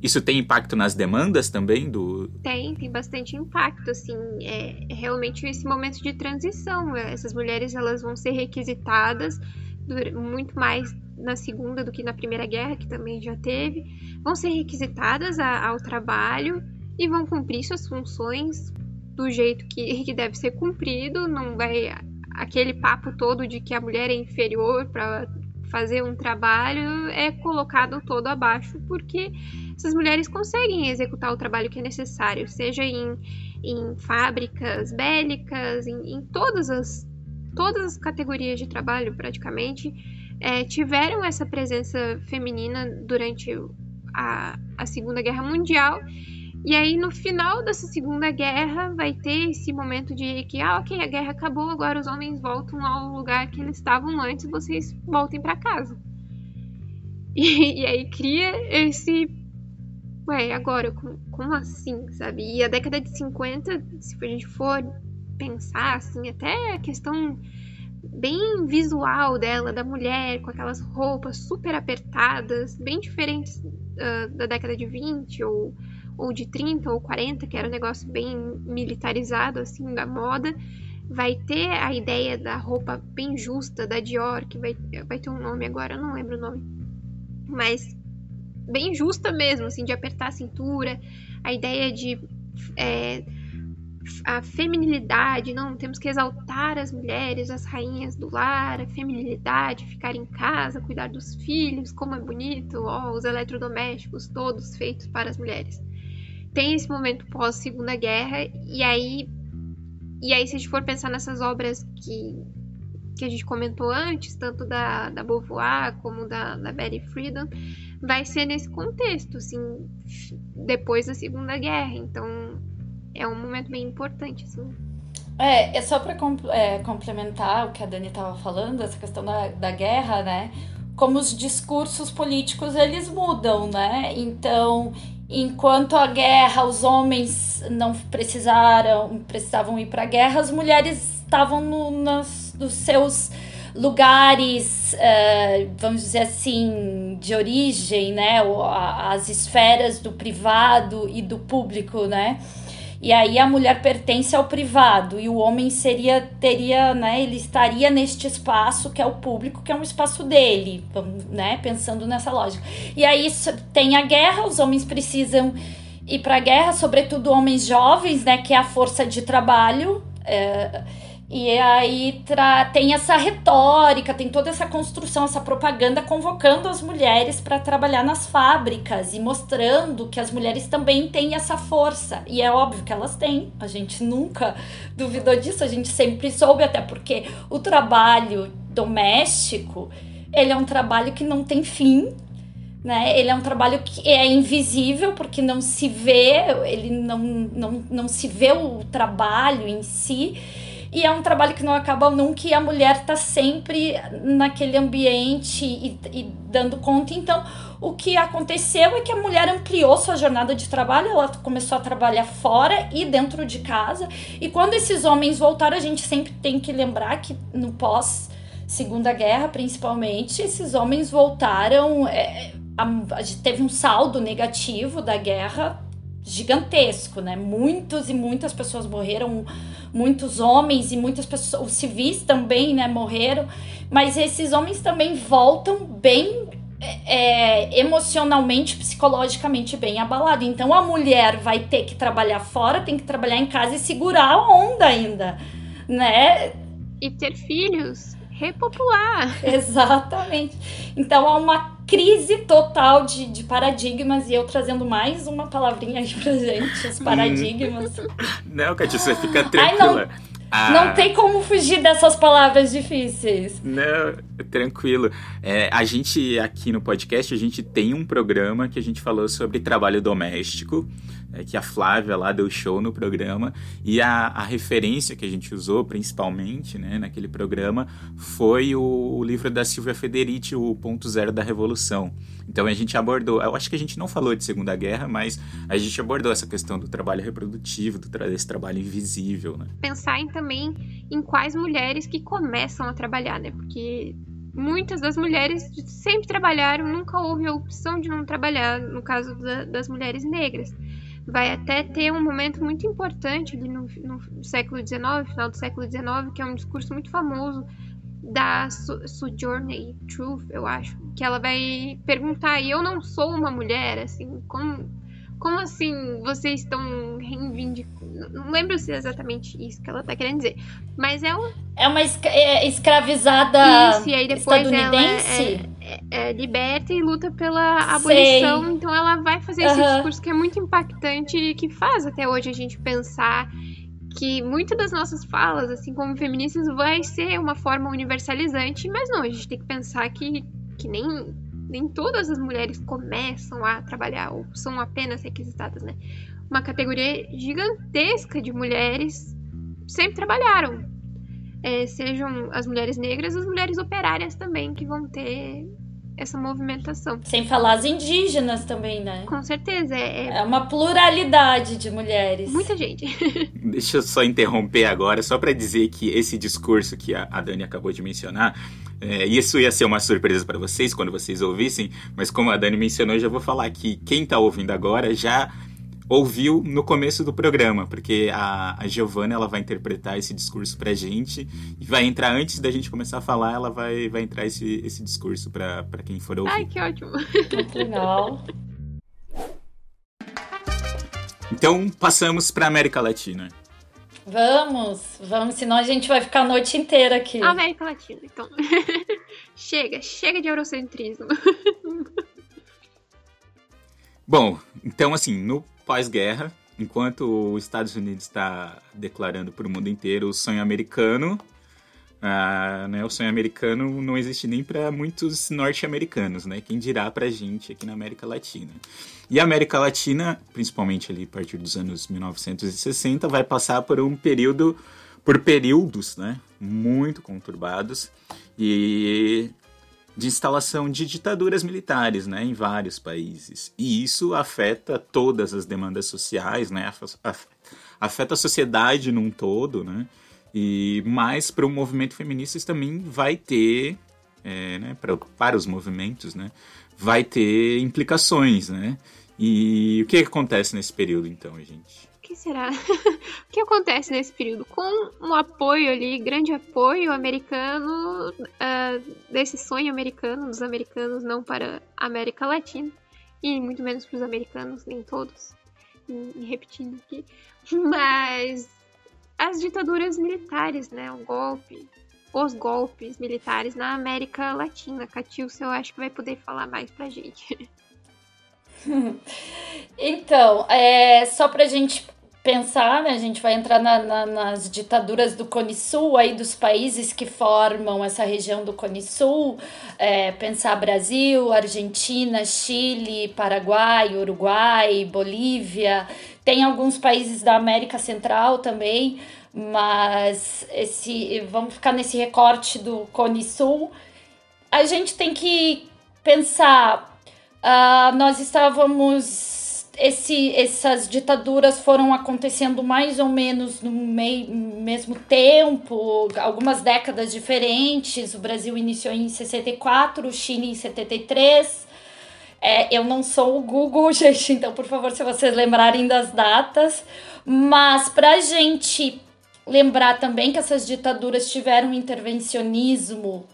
isso tem impacto nas demandas também do
tem tem bastante impacto assim é, realmente esse momento de transição essas mulheres elas vão ser requisitadas muito mais na Segunda do que na Primeira Guerra, que também já teve, vão ser requisitadas a, ao trabalho e vão cumprir suas funções do jeito que, que deve ser cumprido, não vai aquele papo todo de que a mulher é inferior para fazer um trabalho é colocado todo abaixo, porque essas mulheres conseguem executar o trabalho que é necessário, seja em, em fábricas bélicas, em, em todas, as, todas as categorias de trabalho praticamente, é, tiveram essa presença feminina durante a, a Segunda Guerra Mundial e aí, no final dessa Segunda Guerra, vai ter esse momento de que, ah, ok, a guerra acabou, agora os homens voltam ao lugar que eles estavam antes, vocês voltem para casa. E, e, aí cria esse. Ué, agora, como, como assim, sabe? E a década de 50, se a gente for pensar, assim, até a questão bem visual dela, da mulher, com aquelas roupas super apertadas, bem diferentes uh, da década de 20 ou ou de 30 ou 40, que era um negócio bem militarizado, assim, da moda. Vai ter a ideia da roupa bem justa da Dior, que vai, vai ter um nome agora, eu não lembro o nome. Mas bem justa mesmo, assim, de apertar a cintura. A ideia de é, a feminilidade, não, temos que exaltar as mulheres, as rainhas do lar, a feminilidade, ficar em casa, cuidar dos filhos, como é bonito, ó, os eletrodomésticos todos feitos para as mulheres tem esse momento pós Segunda Guerra e aí e aí se a gente for pensar nessas obras que que a gente comentou antes, tanto da, da Beauvoir como da, da Betty Friedan, vai ser nesse contexto, assim, depois da Segunda Guerra. Então, é um momento bem importante, assim.
É, é só para é, complementar o que a Dani estava falando, essa questão da, da guerra, né? Como os discursos políticos, eles mudam, né? Então, enquanto a guerra os homens não precisaram precisavam ir para a guerra as mulheres estavam no, nos, nos seus lugares uh, vamos dizer assim de origem né as esferas do privado e do público né e aí a mulher pertence ao privado e o homem seria teria, né, ele estaria neste espaço que é o público, que é um espaço dele, né, pensando nessa lógica. E aí tem a guerra, os homens precisam ir para a guerra, sobretudo homens jovens, né, que é a força de trabalho. É, e aí tem essa retórica, tem toda essa construção, essa propaganda convocando as mulheres para trabalhar nas fábricas e mostrando que as mulheres também têm essa força. E é óbvio que elas têm, a gente nunca duvidou disso, a gente sempre soube, até porque o trabalho doméstico ele é um trabalho que não tem fim, né? Ele é um trabalho que é invisível porque não se vê, ele não, não, não se vê o trabalho em si e é um trabalho que não acaba nunca e a mulher está sempre naquele ambiente e, e, dando conta. Então, o que aconteceu é que a mulher ampliou sua jornada de trabalho, ela começou a trabalhar fora e dentro de casa. E quando esses homens voltaram, a gente sempre tem que lembrar que no pós Segunda Guerra, principalmente, esses homens voltaram. É, a, a, teve um saldo negativo da guerra gigantesco, né? Muitos e muitas pessoas morreram, muitos homens e muitas pessoas, os civis também, né, morreram, mas esses homens também voltam bem é, emocionalmente, psicologicamente bem abalado. Então a mulher vai ter que trabalhar fora, tem que trabalhar em casa e segurar a onda ainda, né?
E ter filhos, repopular.
Exatamente. Então há uma crise total de, de paradigmas e eu trazendo mais uma palavrinha aí pra gente, os paradigmas.
não, Katia, você fica tranquila.
Ai, não. Ah. Não tem como fugir dessas palavras difíceis.
Não, tranquilo. É, a gente aqui no podcast, a gente tem um programa que a gente falou sobre trabalho doméstico é, que a Flávia lá deu show no programa, e a, a referência que a gente usou principalmente né, naquele programa foi o, o livro da Silvia Federici, O Ponto Zero da Revolução. Então a gente abordou, eu acho que a gente não falou de Segunda Guerra, mas a gente abordou essa questão do trabalho reprodutivo, do tra desse trabalho invisível. Né?
Pensar em, também em quais mulheres que começam a trabalhar, né? Porque muitas das mulheres sempre trabalharam, nunca houve a opção de não trabalhar, no caso da, das mulheres negras vai até ter um momento muito importante ali no, no século XIX, final do século XIX, que é um discurso muito famoso da Sojourner Truth, eu acho, que ela vai perguntar, e eu não sou uma mulher, assim, como, como assim vocês estão reivindicando? Não lembro se é exatamente isso que ela tá querendo dizer, mas é um...
É uma é escravizada
isso, e aí depois
estadunidense?
Ela é, é, é, liberta e luta pela abolição, Sei. então ela vai fazer esse uhum. discurso que é muito impactante e que faz até hoje a gente pensar que muitas das nossas falas, assim como feministas, vai ser uma forma universalizante, mas não, a gente tem que pensar que, que nem, nem todas as mulheres começam a trabalhar ou são apenas requisitadas, né? Uma categoria gigantesca de mulheres sempre trabalharam. É, sejam as mulheres negras, as mulheres operárias também, que vão ter essa movimentação.
Sem falar as indígenas também, né?
Com certeza. É,
é uma pluralidade de mulheres.
Muita gente.
Deixa eu só interromper agora, só para dizer que esse discurso que a Dani acabou de mencionar, é, isso ia ser uma surpresa para vocês quando vocês ouvissem, mas como a Dani mencionou, já vou falar que quem está ouvindo agora já ouviu no começo do programa, porque a, a Giovana ela vai interpretar esse discurso pra gente e vai entrar antes da gente começar a falar, ela vai, vai entrar esse, esse discurso pra, pra quem for ouvir.
Ai, que ótimo!
Muito legal.
Então, passamos pra América Latina.
Vamos, vamos, senão a gente vai ficar a noite inteira aqui.
América Latina, então. chega, chega de eurocentrismo.
Bom, então assim, no pós-guerra, enquanto os Estados Unidos está declarando para o mundo inteiro o sonho americano, ah, né, o sonho americano não existe nem para muitos norte-americanos, né? Quem dirá para gente aqui na América Latina. E a América Latina, principalmente ali a partir dos anos 1960, vai passar por um período, por períodos, né? Muito conturbados e de instalação de ditaduras militares né, em vários países. E isso afeta todas as demandas sociais, né, afeta a sociedade num todo, né, e mais para o movimento feminista isso também vai ter, é, né, pra, para os movimentos, né, vai ter implicações. Né, e o que, que acontece nesse período então, gente?
Que será? o que acontece nesse período? Com um apoio ali, grande apoio americano, uh, desse sonho americano, dos americanos, não para a América Latina, e muito menos para os americanos, nem todos, e, repetindo aqui, mas as ditaduras militares, né? O golpe, os golpes militares na América Latina. Catilce, eu acho que vai poder falar mais pra gente.
Então, é, só pra gente pensar, né, a gente vai entrar na, na, nas ditaduras do Cone Sul, aí dos países que formam essa região do Cone Sul, é, pensar Brasil, Argentina, Chile, Paraguai, Uruguai, Bolívia, tem alguns países da América Central também, mas esse, vamos ficar nesse recorte do Cone Sul. A gente tem que pensar, uh, nós estávamos esse, essas ditaduras foram acontecendo mais ou menos no meio, mesmo tempo, algumas décadas diferentes. O Brasil iniciou em 64, o Chile em 73. É, eu não sou o Google, gente, então por favor, se vocês lembrarem das datas. Mas para a gente lembrar também que essas ditaduras tiveram intervencionismo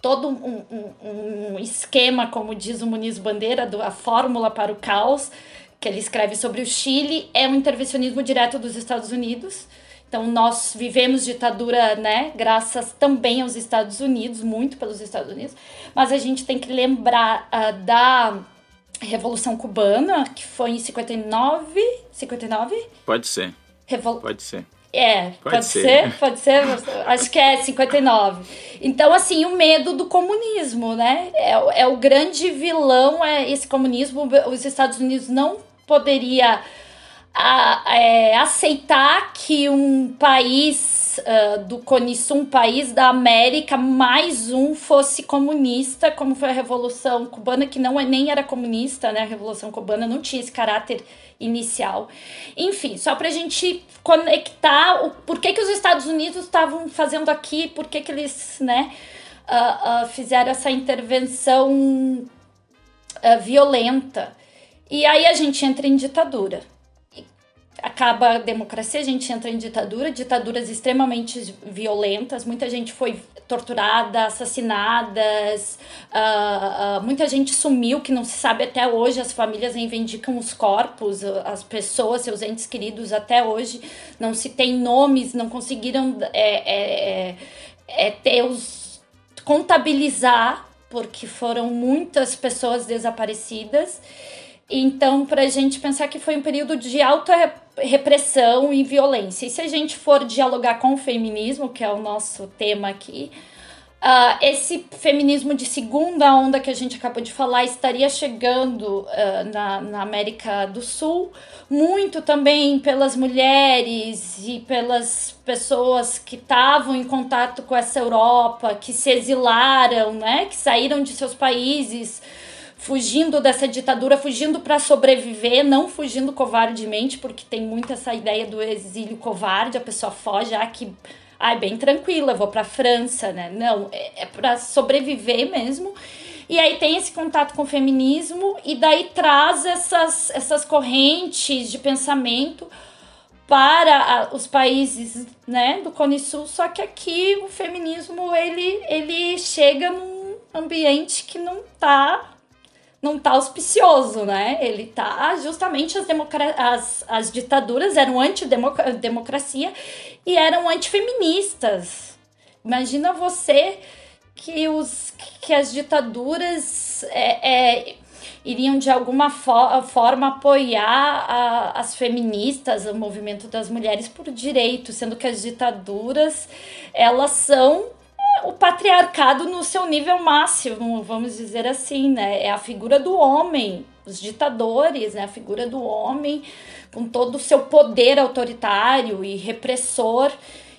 todo um, um, um, esquema, como diz o Muniz Bandeira, do, a fórmula para o caos, que ele escreve sobre o Chile, é um intervencionismo direto dos Estados Unidos. Então, nós vivemos ditadura, né, graças também aos Estados Unidos, muito pelos Estados Unidos, mas a gente tem que lembrar uh, da Revolução Cubana, que foi em 59, 59?
Pode ser.
Revol...
Pode ser.
É, pode, pode ser. ser. pode ser, acho que é 59. Então, assim, o medo do comunismo, né? É, é o grande vilão, é esse comunismo. Os Estados Unidos não poderia a, é, aceitar que um país uh, do Cone um país da América, mais um fosse comunista, como foi a Revolução Cubana, que não é, nem era comunista, né? A Revolução Cubana não tinha esse caráter inicial. Enfim, só para a gente conectar o por que, que os Estados Unidos estavam fazendo aqui, por que, que eles né, uh, uh, fizeram essa intervenção violenta. E aí a gente entra em ditadura. acaba a democracia, a gente entra em ditadura, ditaduras extremamente violentas, muita gente foi torturada, assassinadas, uh, uh, muita gente sumiu, que não se sabe até hoje, as famílias reivindicam os corpos, as pessoas, seus entes queridos até hoje, não se tem nomes, não conseguiram é, é, é, ter os, contabilizar, porque foram muitas pessoas desaparecidas, então, para a gente pensar que foi um período de alta repressão e violência. E se a gente for dialogar com o feminismo, que é o nosso tema aqui, uh, esse feminismo de segunda onda que a gente acabou de falar estaria chegando uh, na, na América do Sul, muito também pelas mulheres e pelas pessoas que estavam em contato com essa Europa, que se exilaram, né, que saíram de seus países fugindo dessa ditadura, fugindo para sobreviver, não fugindo covardemente, porque tem muito essa ideia do exílio covarde, a pessoa foge, ah, que ai, bem tranquila, vou para França, né? Não, é, é para sobreviver mesmo. E aí tem esse contato com o feminismo e daí traz essas, essas correntes de pensamento para os países, né, do Cone Sul, só que aqui o feminismo ele ele chega num ambiente que não tá não tá auspicioso, né? Ele tá justamente as, as, as ditaduras eram antidemocracia e eram antifeministas. Imagina você que, os, que as ditaduras é, é, iriam de alguma fo forma apoiar a, as feministas, o movimento das mulheres por direito, sendo que as ditaduras elas são o patriarcado no seu nível máximo, vamos dizer assim, né? É a figura do homem, os ditadores, né? A figura do homem com todo o seu poder autoritário e repressor.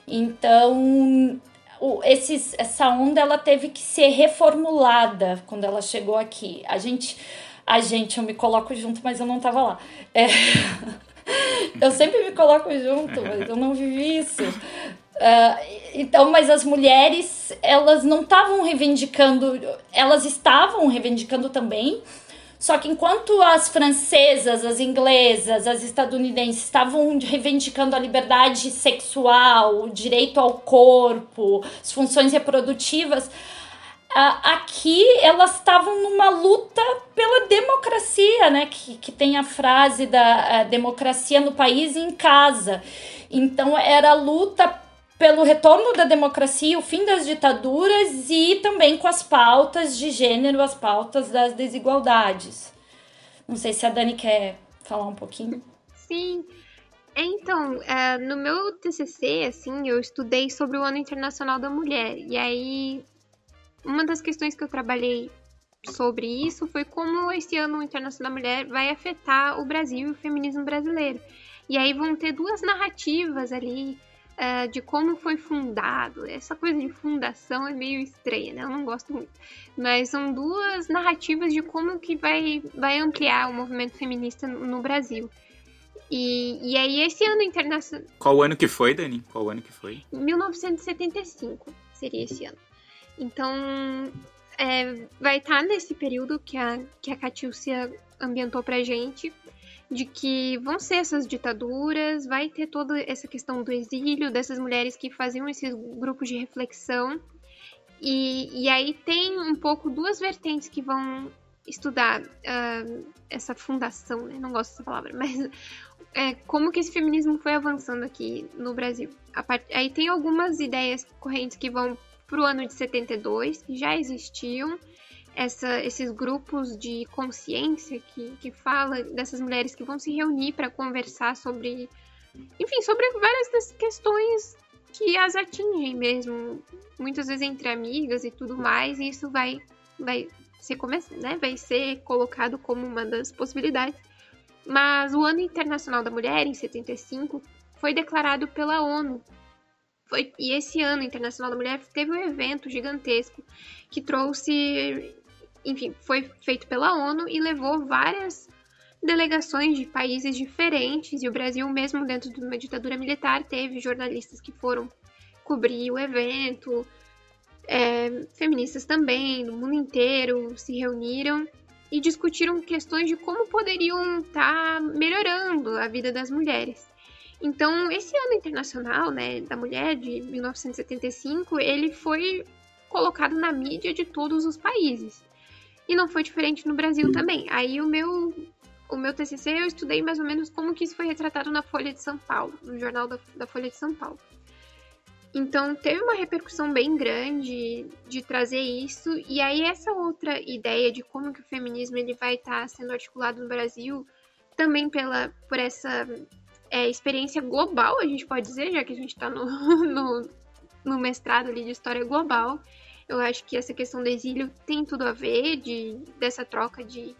Então, o, esses, essa onda ela teve que ser reformulada quando ela chegou aqui. A gente, a gente, eu me coloco junto, mas eu não estava lá. É, eu sempre me coloco junto, mas eu não vivi isso. Uh, então, mas as mulheres, elas não estavam reivindicando, elas estavam reivindicando também, só que enquanto as francesas, as inglesas, as estadunidenses estavam reivindicando a liberdade sexual, o direito ao corpo, as funções reprodutivas, aqui elas estavam numa luta pela democracia, né? Que, que tem a frase da democracia no país e em casa. Então era a luta pelo retorno da democracia, o fim das ditaduras e também com as pautas de gênero, as pautas das desigualdades. Não sei se a Dani quer falar um pouquinho.
Sim. Então, é, no meu TCC, assim, eu estudei sobre o Ano Internacional da Mulher. E aí, uma das questões que eu trabalhei sobre isso foi como esse Ano Internacional da Mulher vai afetar o Brasil e o feminismo brasileiro. E aí vão ter duas narrativas ali uh, de como foi fundado. Essa coisa de fundação é meio estranha, né? Eu não gosto muito. Mas são duas narrativas de como que vai, vai ampliar o movimento feminista no, no Brasil. E, e aí esse ano internacional...
Qual ano que foi, Dani? Qual ano que foi?
1975 seria esse ano. Então, é, vai estar nesse período que a, que a Catiúcia ambientou pra gente de que vão ser essas ditaduras, vai ter toda essa questão do exílio, dessas mulheres que faziam esses grupos de reflexão. E, e aí tem um pouco duas vertentes que vão estudar uh, essa fundação, né? não gosto dessa palavra, mas é, como que esse feminismo foi avançando aqui no Brasil. Part... Aí tem algumas ideias correntes que vão para o ano de 72, que já existiam, essa, esses grupos de consciência que, que fala dessas mulheres que vão se reunir para conversar sobre, enfim, sobre várias das questões que as atingem mesmo, muitas vezes entre amigas e tudo mais, e isso vai, vai ser né, vai ser colocado como uma das possibilidades. Mas o Ano Internacional da Mulher, em 75, foi declarado pela ONU. Foi, e esse Ano Internacional da Mulher teve um evento gigantesco que trouxe enfim, foi feito pela ONU e levou várias delegações de países diferentes, e o Brasil, mesmo dentro de uma ditadura militar, teve jornalistas que foram cobrir o evento, é, feministas também, do mundo inteiro, se reuniram e discutiram questões de como poderiam estar tá melhorando a vida das mulheres. Então, esse ano internacional, né, da mulher de 1975, ele foi colocado na mídia de todos os países. E não foi diferente no Brasil também. Aí o meu o meu TCC eu estudei mais ou menos como que isso foi retratado na Folha de São Paulo, no jornal da, da Folha de São Paulo. Então teve uma repercussão bem grande de trazer isso e aí essa outra ideia de como que o feminismo ele vai estar tá sendo articulado no Brasil também pela por essa é, experiência global a gente pode dizer já que a gente está no, no, no mestrado ali de história global eu acho que essa questão do exílio tem tudo a ver de dessa troca de,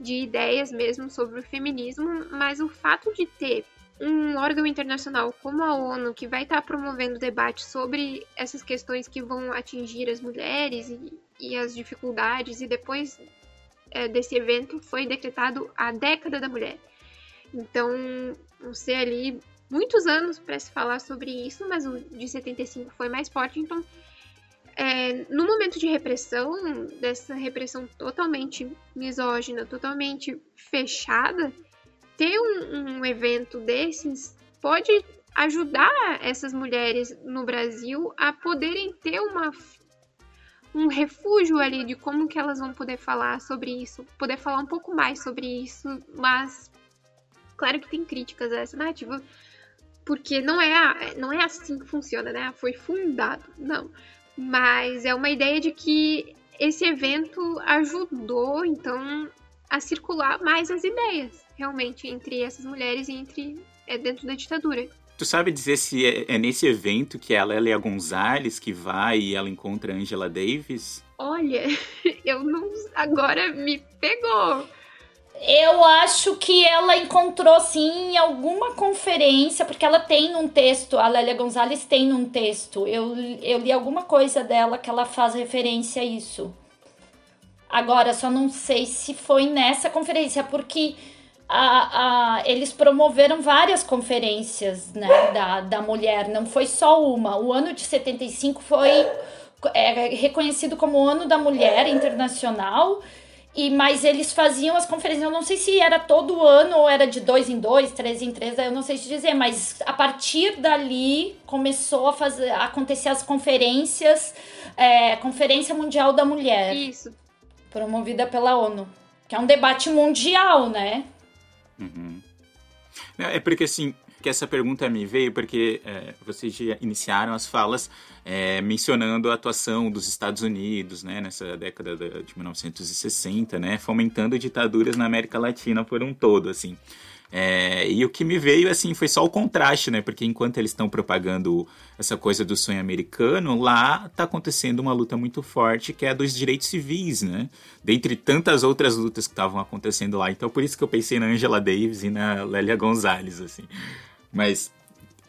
de ideias mesmo sobre o feminismo mas o fato de ter um órgão internacional como a ONU, que vai estar promovendo debate sobre essas questões que vão atingir as mulheres e, e as dificuldades, e depois é, desse evento foi decretado a década da mulher. Então, vão ser ali muitos anos para se falar sobre isso, mas o de 75 foi mais forte, então. É, no momento de repressão, dessa repressão totalmente misógina, totalmente fechada, ter um, um evento desses pode ajudar essas mulheres no Brasil a poderem ter uma um refúgio ali de como que elas vão poder falar sobre isso, poder falar um pouco mais sobre isso, mas claro que tem críticas a essa narrativa, porque não é, não é assim que funciona, né? Foi fundado, não. Mas é uma ideia de que esse evento ajudou, então, a circular mais as ideias realmente entre essas mulheres e entre é, dentro da ditadura.
Tu sabe dizer se é, é nesse evento que a Lélia Gonzalez que vai e ela encontra a Angela Davis?
Olha, eu não. Agora me pegou.
Eu acho que ela encontrou sim em alguma conferência, porque ela tem um texto, a Lélia Gonzalez tem um texto. Eu, eu li alguma coisa dela que ela faz referência a isso. Agora, só não sei se foi nessa conferência, porque a, a, eles promoveram várias conferências né, da, da mulher, não foi só uma. O ano de 75 foi é, reconhecido como o ano da mulher internacional. E, mas eles faziam as conferências, eu não sei se era todo ano ou era de dois em dois, três em três, eu não sei te dizer, mas a partir dali começou a fazer a acontecer as conferências, é, Conferência Mundial da Mulher.
Isso.
Promovida pela ONU. Que é um debate mundial, né?
Uhum. É porque assim, que essa pergunta me veio porque é, vocês já iniciaram as falas é, mencionando a atuação dos Estados Unidos, né, nessa década de 1960, né, fomentando ditaduras na América Latina por um todo, assim. É, e o que me veio, assim, foi só o contraste, né? Porque enquanto eles estão propagando essa coisa do sonho americano, lá está acontecendo uma luta muito forte que é a dos direitos civis, né? Dentre tantas outras lutas que estavam acontecendo lá. Então, por isso que eu pensei na Angela Davis e na Lélia Gonzalez, assim. Mas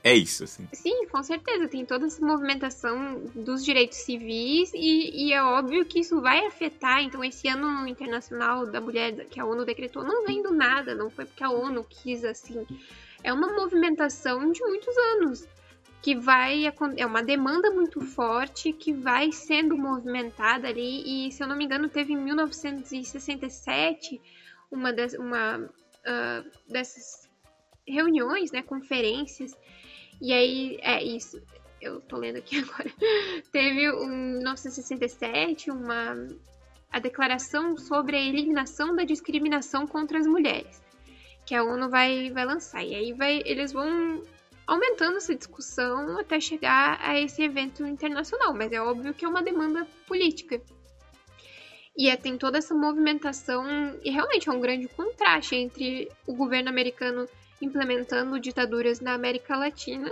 é isso, assim.
Sim, com certeza. Tem toda essa movimentação dos direitos civis e, e, é óbvio que isso vai afetar. Então, esse ano internacional da mulher que a ONU decretou não vem do nada, não foi porque a ONU quis assim. É uma movimentação de muitos anos que vai é uma demanda muito forte que vai sendo movimentada ali e se eu não me engano teve em 1967 uma, das, uma uh, dessas reuniões, né, conferências e aí, é isso. Eu tô lendo aqui agora. Teve em 1967 uma a declaração sobre a eliminação da discriminação contra as mulheres, que a ONU vai, vai lançar. E aí vai, eles vão aumentando essa discussão até chegar a esse evento internacional, mas é óbvio que é uma demanda política. E é, tem toda essa movimentação, e realmente é um grande contraste entre o governo americano implementando ditaduras na América Latina.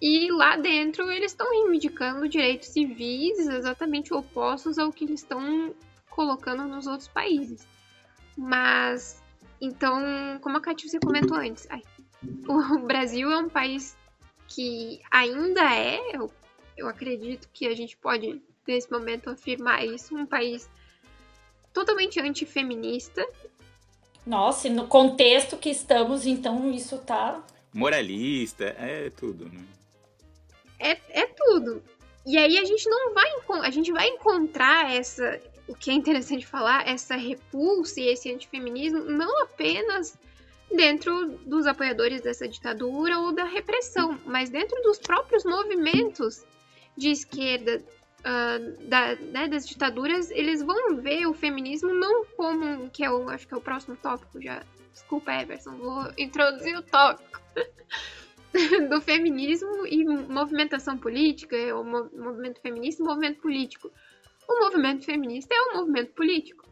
E lá dentro eles estão reivindicando direitos civis exatamente opostos ao que eles estão colocando nos outros países. Mas, então, como a Katia comentou antes, ai, o Brasil é um país que ainda é, eu, eu acredito que a gente pode, nesse momento, afirmar isso, um país totalmente antifeminista
nossa, e no contexto que estamos, então isso tá.
Moralista, é tudo, né?
É, é tudo. E aí a gente não vai. A gente vai encontrar essa. O que é interessante falar, essa repulsa e esse antifeminismo, não apenas dentro dos apoiadores dessa ditadura ou da repressão, mas dentro dos próprios movimentos de esquerda uh, da, né, das ditaduras, eles vão ver o feminismo não como que é o acho que é o próximo tópico já. Desculpa, Everson, vou introduzir o tópico. do feminismo e movimentação política, o movimento feminista e movimento político. O movimento feminista é um movimento político.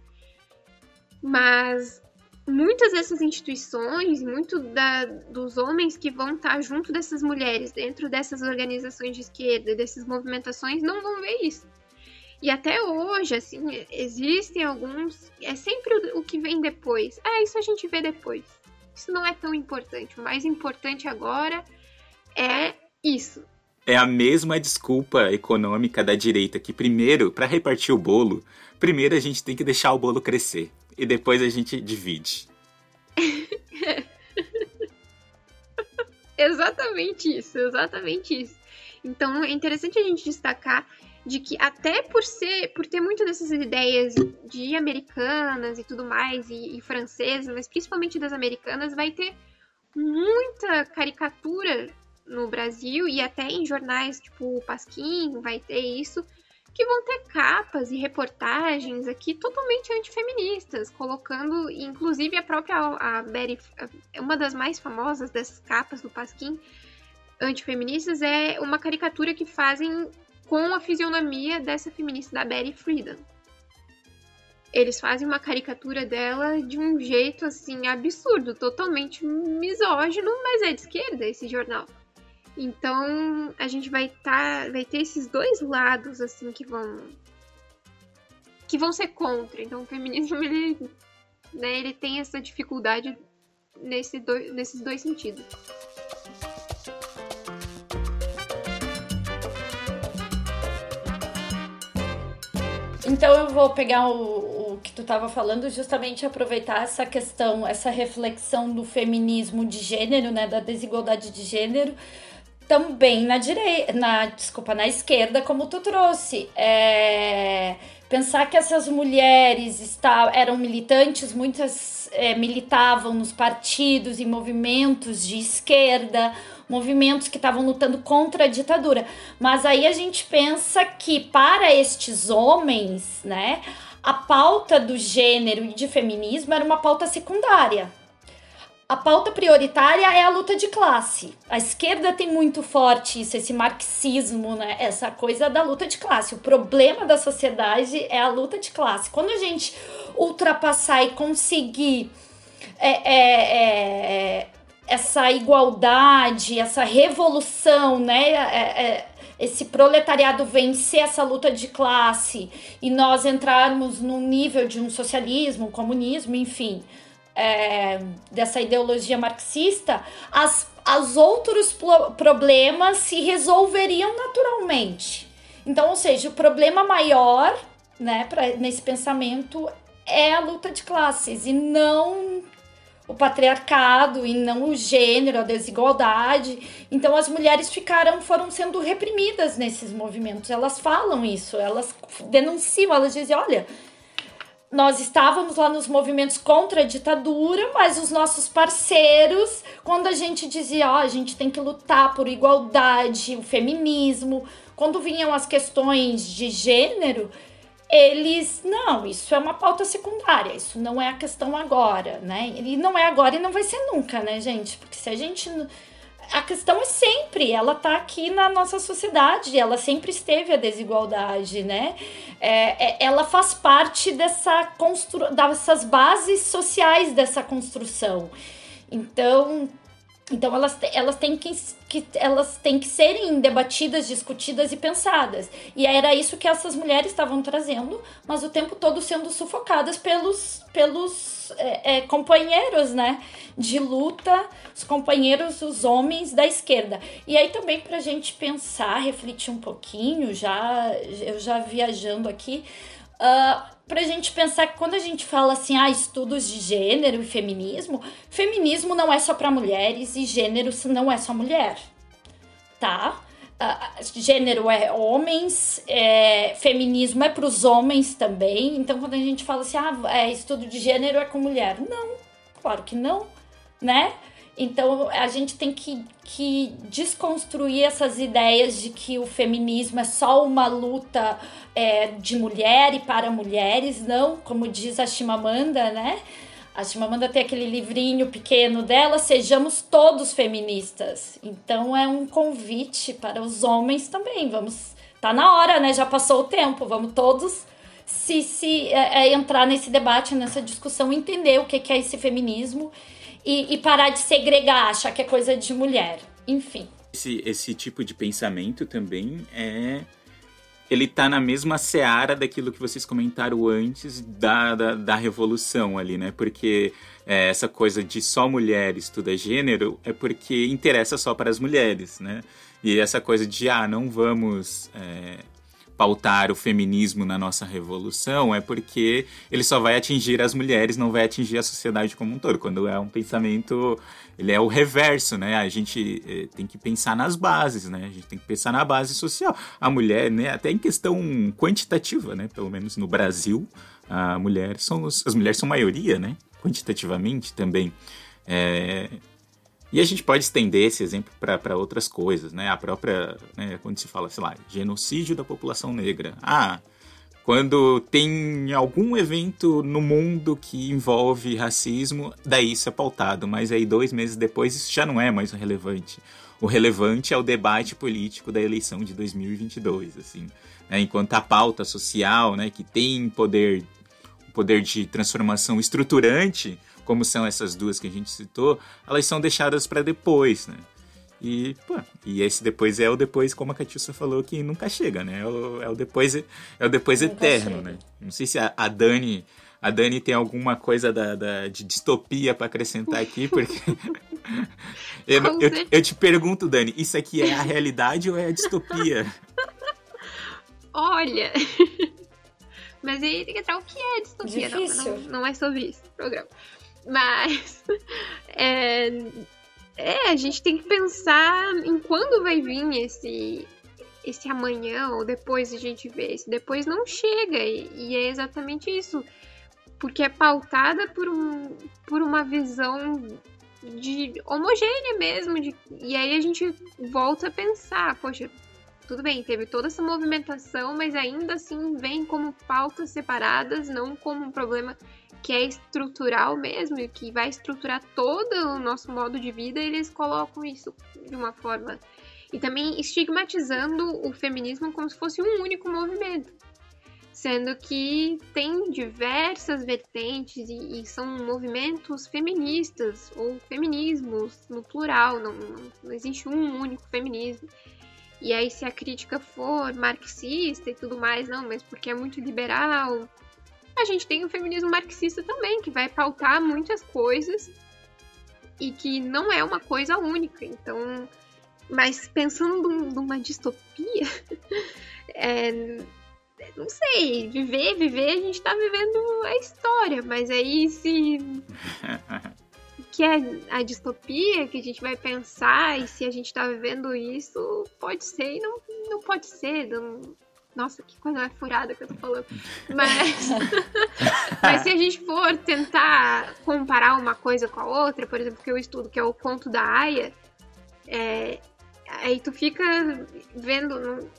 Mas muitas dessas instituições, muito da, dos homens que vão estar junto dessas mulheres, dentro dessas organizações de esquerda, dessas movimentações, não vão ver isso. E até hoje, assim, existem alguns. É sempre o, o que vem depois. Ah, isso a gente vê depois. Isso não é tão importante. O mais importante agora é isso.
É a mesma desculpa econômica da direita que primeiro, para repartir o bolo, primeiro a gente tem que deixar o bolo crescer e depois a gente divide.
exatamente isso, exatamente isso. Então é interessante a gente destacar de que até por ser, por ter muitas dessas ideias de americanas e tudo mais, e, e francesas, mas principalmente das americanas, vai ter muita caricatura no Brasil e até em jornais tipo o Pasquim vai ter isso, que vão ter capas e reportagens aqui totalmente antifeministas, colocando, inclusive a própria a Betty, uma das mais famosas dessas capas do Pasquim antifeministas é uma caricatura que fazem com a fisionomia dessa feminista da Betty Friedan. Eles fazem uma caricatura dela de um jeito assim absurdo, totalmente misógino, mas é de esquerda esse jornal. Então a gente vai tá, vai ter esses dois lados assim que vão que vão ser contra. Então o feminismo ele, né, ele tem essa dificuldade nesse do, nesses dois sentidos.
Então eu vou pegar o, o que tu estava falando, justamente aproveitar essa questão, essa reflexão do feminismo de gênero, né, da desigualdade de gênero, também na direita, na desculpa, na esquerda, como tu trouxe. É, pensar que essas mulheres está, eram militantes, muitas é, militavam nos partidos e movimentos de esquerda, movimentos que estavam lutando contra a ditadura. Mas aí a gente pensa que para estes homens, né, a pauta do gênero e de feminismo era uma pauta secundária a pauta prioritária é a luta de classe. A esquerda tem muito forte isso, esse marxismo, né? Essa coisa da luta de classe. O problema da sociedade é a luta de classe. Quando a gente ultrapassar e conseguir é, é, é, essa igualdade, essa revolução, né? É, é, esse proletariado vencer essa luta de classe e nós entrarmos num nível de um socialismo, um comunismo, enfim é, dessa ideologia marxista, as, as outros problemas se resolveriam naturalmente. Então, ou seja, o problema maior, né, pra, nesse pensamento é a luta de classes e não o patriarcado e não o gênero, a desigualdade. Então as mulheres ficaram, foram sendo reprimidas nesses movimentos. Elas falam isso, elas denunciam, elas dizem, olha, nós estávamos lá nos movimentos contra a ditadura, mas os nossos parceiros, quando a gente dizia, ó, oh, a gente tem que lutar por igualdade, o feminismo, quando vinham as questões de gênero, eles, não, isso é uma pauta secundária, isso não é a questão agora, né? E não é agora e não vai ser nunca, né, gente? Porque se a gente a questão é sempre, ela tá aqui na nossa sociedade, ela sempre esteve a desigualdade, né? É, é, ela faz parte dessa constru dessas bases sociais dessa construção. Então, então elas, elas, têm que, que, elas têm que serem debatidas, discutidas e pensadas. E era isso que essas mulheres estavam trazendo, mas o tempo todo sendo sufocadas pelos, pelos é, é, companheiros né, de luta, os companheiros, os homens da esquerda. E aí também para a gente pensar, refletir um pouquinho, já eu já viajando aqui, uh, pra gente pensar que quando a gente fala assim, ah, estudos de gênero e feminismo, feminismo não é só para mulheres e gênero não é só mulher, tá? Uh, gênero é homens, é, feminismo é para os homens também. Então, quando a gente fala assim, ah, é, estudo de gênero é com mulher. Não, claro que não. né? Então a gente tem que, que desconstruir essas ideias de que o feminismo é só uma luta é, de mulher e para mulheres, não, como diz a Chimamanda, né? A Chimamanda tem aquele livrinho pequeno dela, sejamos todos feministas. Então é um convite para os homens também. Vamos, tá na hora, né? Já passou o tempo. Vamos todos se, se é, é, entrar nesse debate, nessa discussão, entender o que, que é esse feminismo e, e parar de segregar, achar que é coisa de mulher. Enfim.
Esse, esse tipo de pensamento também é ele tá na mesma seara daquilo que vocês comentaram antes da, da, da revolução ali, né? Porque é, essa coisa de só mulher estuda gênero é porque interessa só para as mulheres, né? E essa coisa de, ah, não vamos é, pautar o feminismo na nossa revolução é porque ele só vai atingir as mulheres, não vai atingir a sociedade como um todo. Quando é um pensamento, ele é o reverso, né? A gente eh, tem que pensar nas bases, né? A gente tem que pensar na base social. A mulher, né? Até em questão quantitativa, né? Pelo menos no Brasil, a mulher são as mulheres são maioria, né? Quantitativamente também. É, e a gente pode estender esse exemplo para outras coisas, né? A própria, né, quando se fala, sei lá, genocídio da população negra. Ah, quando tem algum evento no mundo que envolve racismo, daí isso é pautado, mas aí dois meses depois isso já não é mais relevante. O relevante é o debate político da eleição de 2022, assim. Né? Enquanto a pauta social, né, que tem poder, poder de transformação estruturante, como são essas duas que a gente citou, elas são deixadas para depois, né? E, pô, e esse depois é o depois, como a Catiúcia falou, que nunca chega, né? É o, é o depois, é o depois eterno, chega. né? Não sei se a, a, Dani. A Dani tem alguma coisa da, da de distopia para acrescentar aqui, porque. eu, eu, eu, te pergunto, Dani, isso aqui é a realidade ou é a distopia?
Olha. Mas aí tem que entrar o que é distopia, não, não, não é sobre isso o programa. Mas é, é, a gente tem que pensar em quando vai vir esse esse amanhã ou depois a gente vê. Esse depois não chega e, e é exatamente isso, porque é pautada por um por uma visão de homogênea mesmo, de, e aí a gente volta a pensar, poxa, tudo bem, teve toda essa movimentação, mas ainda assim vem como pautas separadas, não como um problema que é estrutural mesmo e que vai estruturar todo o nosso modo de vida, eles colocam isso de uma forma. E também estigmatizando o feminismo como se fosse um único movimento. Sendo que tem diversas vertentes e, e são movimentos feministas ou feminismos no plural, não, não, não existe um único feminismo. E aí, se a crítica for marxista e tudo mais, não, mas porque é muito liberal, a gente tem o feminismo marxista também, que vai pautar muitas coisas e que não é uma coisa única. Então, mas pensando numa distopia, é, não sei, viver, viver, a gente tá vivendo a história, mas aí se. que é a distopia que a gente vai pensar e se a gente tá vivendo isso, pode ser e não, não pode ser. Não, nossa, que coisa mais furada que eu tô falando. Mas, mas se a gente for tentar comparar uma coisa com a outra, por exemplo, que eu estudo, que é o conto da Aya, é, aí tu fica vendo.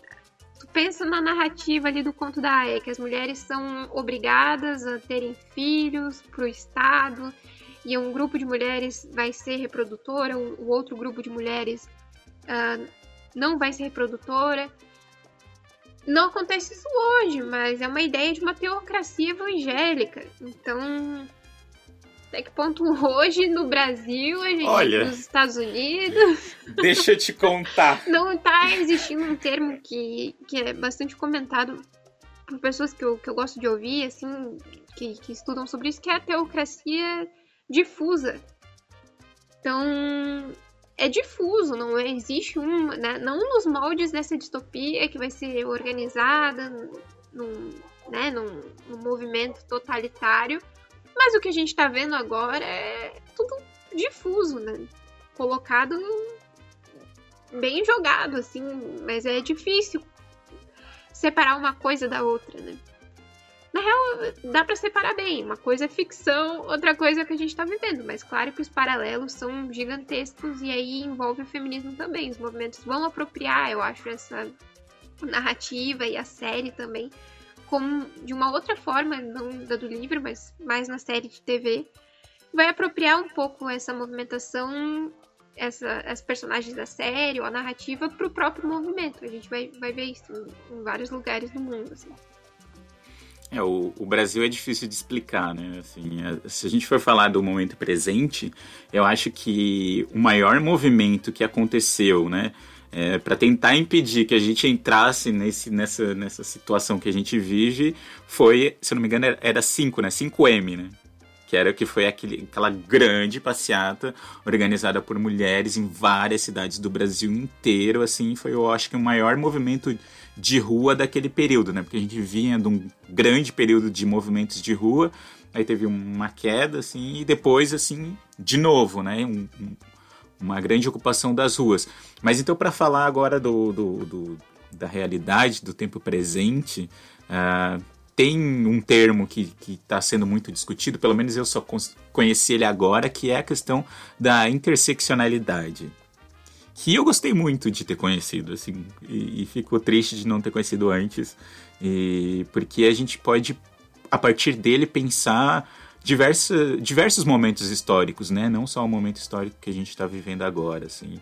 Tu pensa na narrativa ali do conto da Aya, que as mulheres são obrigadas a terem filhos pro Estado, e um grupo de mulheres vai ser reprodutora, o outro grupo de mulheres uh, não vai ser reprodutora. Não acontece isso hoje, mas é uma ideia de uma teocracia evangélica. Então, até que ponto hoje no Brasil, a gente, Olha, nos Estados Unidos.
Deixa eu te contar.
não está existindo um termo que, que é bastante comentado por pessoas que eu, que eu gosto de ouvir, assim, que, que estudam sobre isso, que é a teocracia difusa. Então, é difuso, não existe um, né, não nos moldes dessa distopia que vai ser organizada num, né, num, num movimento totalitário, mas o que a gente está vendo agora é tudo difuso, né, colocado bem jogado, assim, mas é difícil separar uma coisa da outra, né. Na real, dá para separar bem. Uma coisa é ficção, outra coisa é o que a gente tá vivendo. Mas claro que os paralelos são gigantescos e aí envolve o feminismo também. Os movimentos vão apropriar, eu acho, essa narrativa e a série também, como de uma outra forma, não da do livro, mas mais na série de TV. Vai apropriar um pouco essa movimentação essa, as personagens da série ou a narrativa para o próprio movimento. A gente vai, vai ver isso em, em vários lugares do mundo. Assim.
É, o, o, Brasil é difícil de explicar, né? Assim, é, se a gente for falar do momento presente, eu acho que o maior movimento que aconteceu, né? É, para tentar impedir que a gente entrasse nesse, nessa, nessa situação que a gente vive foi, se eu não me engano, era 5, né? 5M, né? que era que foi aquele, aquela grande passeata organizada por mulheres em várias cidades do Brasil inteiro, assim, foi eu acho que o maior movimento de rua daquele período, né? Porque a gente vinha de um grande período de movimentos de rua, aí teve uma queda, assim, e depois, assim, de novo, né? Um, um, uma grande ocupação das ruas. Mas então, para falar agora do, do, do, da realidade, do tempo presente, uh, tem um termo que está sendo muito discutido, pelo menos eu só conheci ele agora, que é a questão da interseccionalidade que eu gostei muito de ter conhecido, assim, e, e fico triste de não ter conhecido antes, e, porque a gente pode, a partir dele, pensar diversa, diversos momentos históricos, né? Não só o momento histórico que a gente está vivendo agora, assim.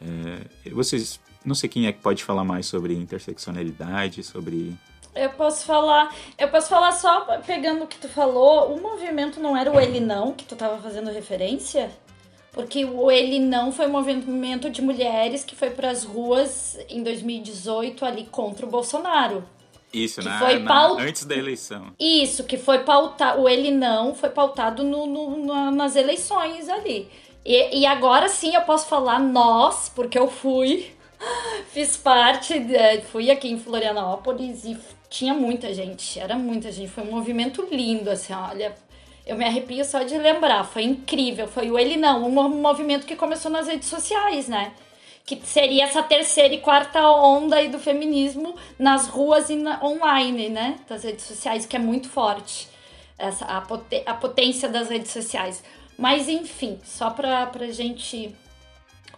É, vocês, não sei quem é que pode falar mais sobre interseccionalidade, sobre
eu posso falar, eu posso falar só pegando o que tu falou, o movimento não era o ele não que tu estava fazendo referência? Porque o Ele Não foi um movimento de mulheres que foi para as ruas em 2018 ali contra o Bolsonaro.
Isso, que na, foi paut... antes da eleição.
Isso, que foi pautado. O Ele Não foi pautado no, no, nas eleições ali. E, e agora sim eu posso falar nós, porque eu fui, fiz parte, de, fui aqui em Florianópolis e tinha muita gente, era muita gente. Foi um movimento lindo, assim, olha eu me arrepio só de lembrar. Foi incrível. Foi o Ele Não, um movimento que começou nas redes sociais, né? Que seria essa terceira e quarta onda aí do feminismo nas ruas e na, online, né? Das redes sociais, que é muito forte. Essa, a, a potência das redes sociais. Mas, enfim, só pra, pra gente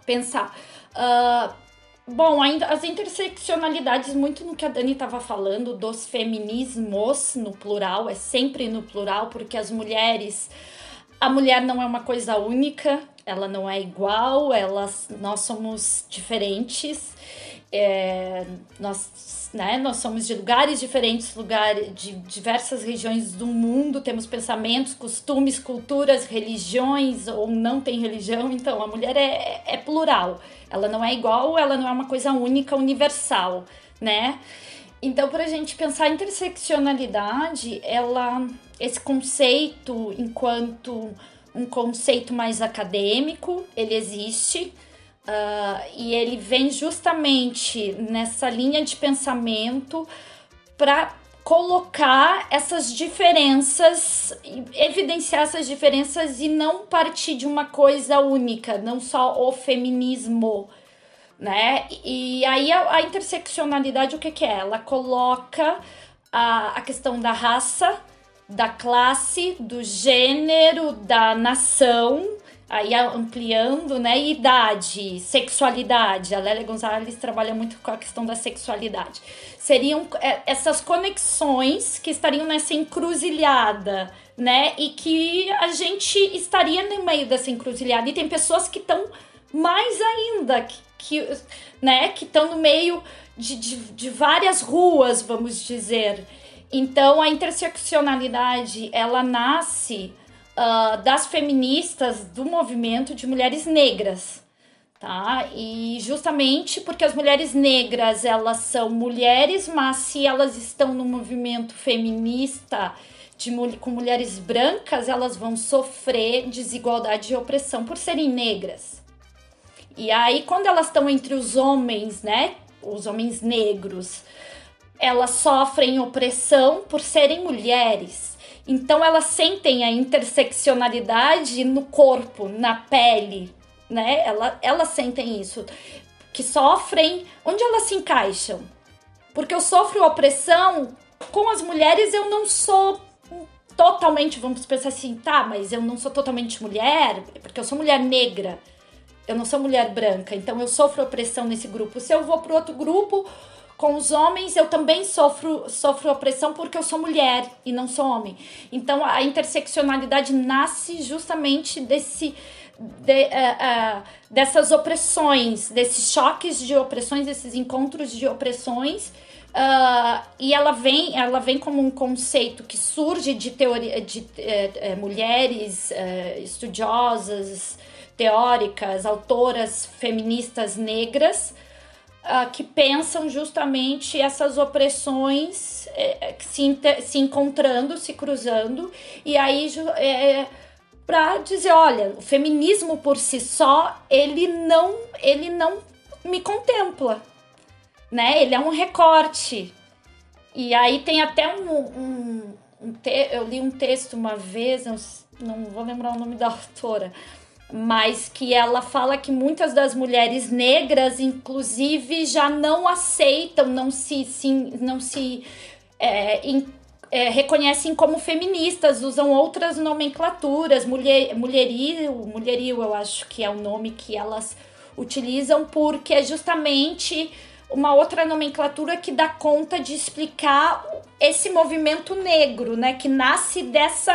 pensar. Uh, Bom, ainda as interseccionalidades, muito no que a Dani estava falando, dos feminismos no plural, é sempre no plural, porque as mulheres. A mulher não é uma coisa única, ela não é igual, elas, nós somos diferentes, é, nós, né, nós somos de lugares diferentes, lugares de diversas regiões do mundo, temos pensamentos, costumes, culturas, religiões ou não tem religião, então a mulher é, é plural. Ela não é igual, ela não é uma coisa única, universal, né? Então, para a gente pensar a interseccionalidade, ela, esse conceito, enquanto um conceito mais acadêmico, ele existe uh, e ele vem justamente nessa linha de pensamento para colocar essas diferenças, evidenciar essas diferenças e não partir de uma coisa única, não só o feminismo, né? E aí a, a interseccionalidade, o que, que é? Ela coloca a, a questão da raça, da classe, do gênero, da nação, aí ampliando, né? Idade, sexualidade. A Lélia Gonzalez trabalha muito com a questão da sexualidade. Seriam é, essas conexões que estariam nessa encruzilhada, né? E que a gente estaria no meio dessa encruzilhada. E tem pessoas que estão mais ainda, que, que né? Que estão no meio de, de, de várias ruas, vamos dizer. Então, a interseccionalidade, ela nasce uh, das feministas do movimento de mulheres negras, tá? E justamente porque as mulheres negras, elas são mulheres, mas se elas estão no movimento feminista de, com mulheres brancas, elas vão sofrer desigualdade e opressão por serem negras. E aí, quando elas estão entre os homens, né? Os homens negros, elas sofrem opressão por serem mulheres. Então elas sentem a interseccionalidade no corpo, na pele, né? Ela, elas sentem isso. Que sofrem. Onde elas se encaixam? Porque eu sofro opressão com as mulheres eu não sou totalmente, vamos pensar assim, tá, mas eu não sou totalmente mulher, porque eu sou mulher negra. Eu não sou mulher branca, então eu sofro opressão nesse grupo. Se eu vou para outro grupo, com os homens eu também sofro, sofro opressão porque eu sou mulher e não sou homem. Então a interseccionalidade nasce justamente desse. De, uh, uh, dessas opressões, desses choques de opressões, desses encontros de opressões. Uh, e ela vem, ela vem como um conceito que surge de teoria de uh, mulheres estudiosas, teóricas, autoras feministas negras uh, que pensam justamente essas opressões é, se, se encontrando, se cruzando, e aí é, para dizer, olha, o feminismo por si só, ele não, ele não me contempla, né? Ele é um recorte. E aí tem até um, um, um te, eu li um texto uma vez, não vou lembrar o nome da autora, mas que ela fala que muitas das mulheres negras, inclusive, já não aceitam, não se, se não se é, in, é, reconhecem como feministas, usam outras nomenclaturas, mulher, mulheril, mulheril, eu acho que é o nome que elas utilizam, porque é justamente uma outra nomenclatura que dá conta de explicar esse movimento negro, né, que nasce dessa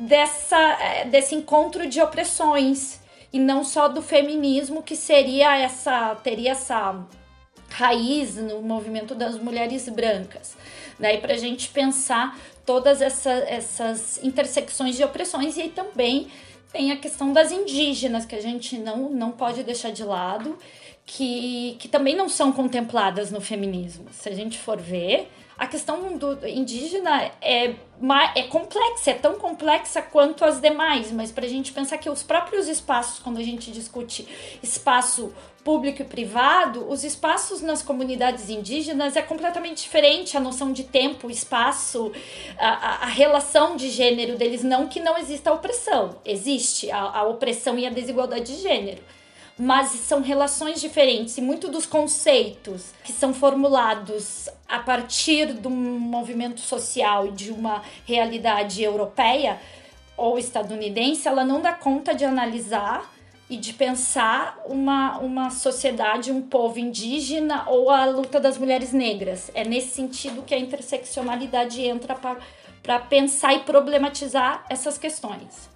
dessa, é, desse encontro de opressões e não só do feminismo que seria essa teria essa raiz no movimento das mulheres brancas. Daí para a gente pensar todas essa, essas intersecções de opressões e também tem a questão das indígenas que a gente não, não pode deixar de lado, que, que também não são contempladas no feminismo. Se a gente for ver, a questão do indígena é, é complexa, é tão complexa quanto as demais, mas para a gente pensar que os próprios espaços, quando a gente discute espaço público e privado, os espaços nas comunidades indígenas é completamente diferente a noção de tempo, espaço, a, a relação de gênero deles. Não que não exista opressão, existe a, a opressão e a desigualdade de gênero mas são relações diferentes e muito dos conceitos que são formulados a partir de um movimento social e de uma realidade europeia ou estadunidense, ela não dá conta de analisar e de pensar uma, uma sociedade, um povo indígena ou a luta das mulheres negras. É nesse sentido que a interseccionalidade entra para pensar e problematizar essas questões.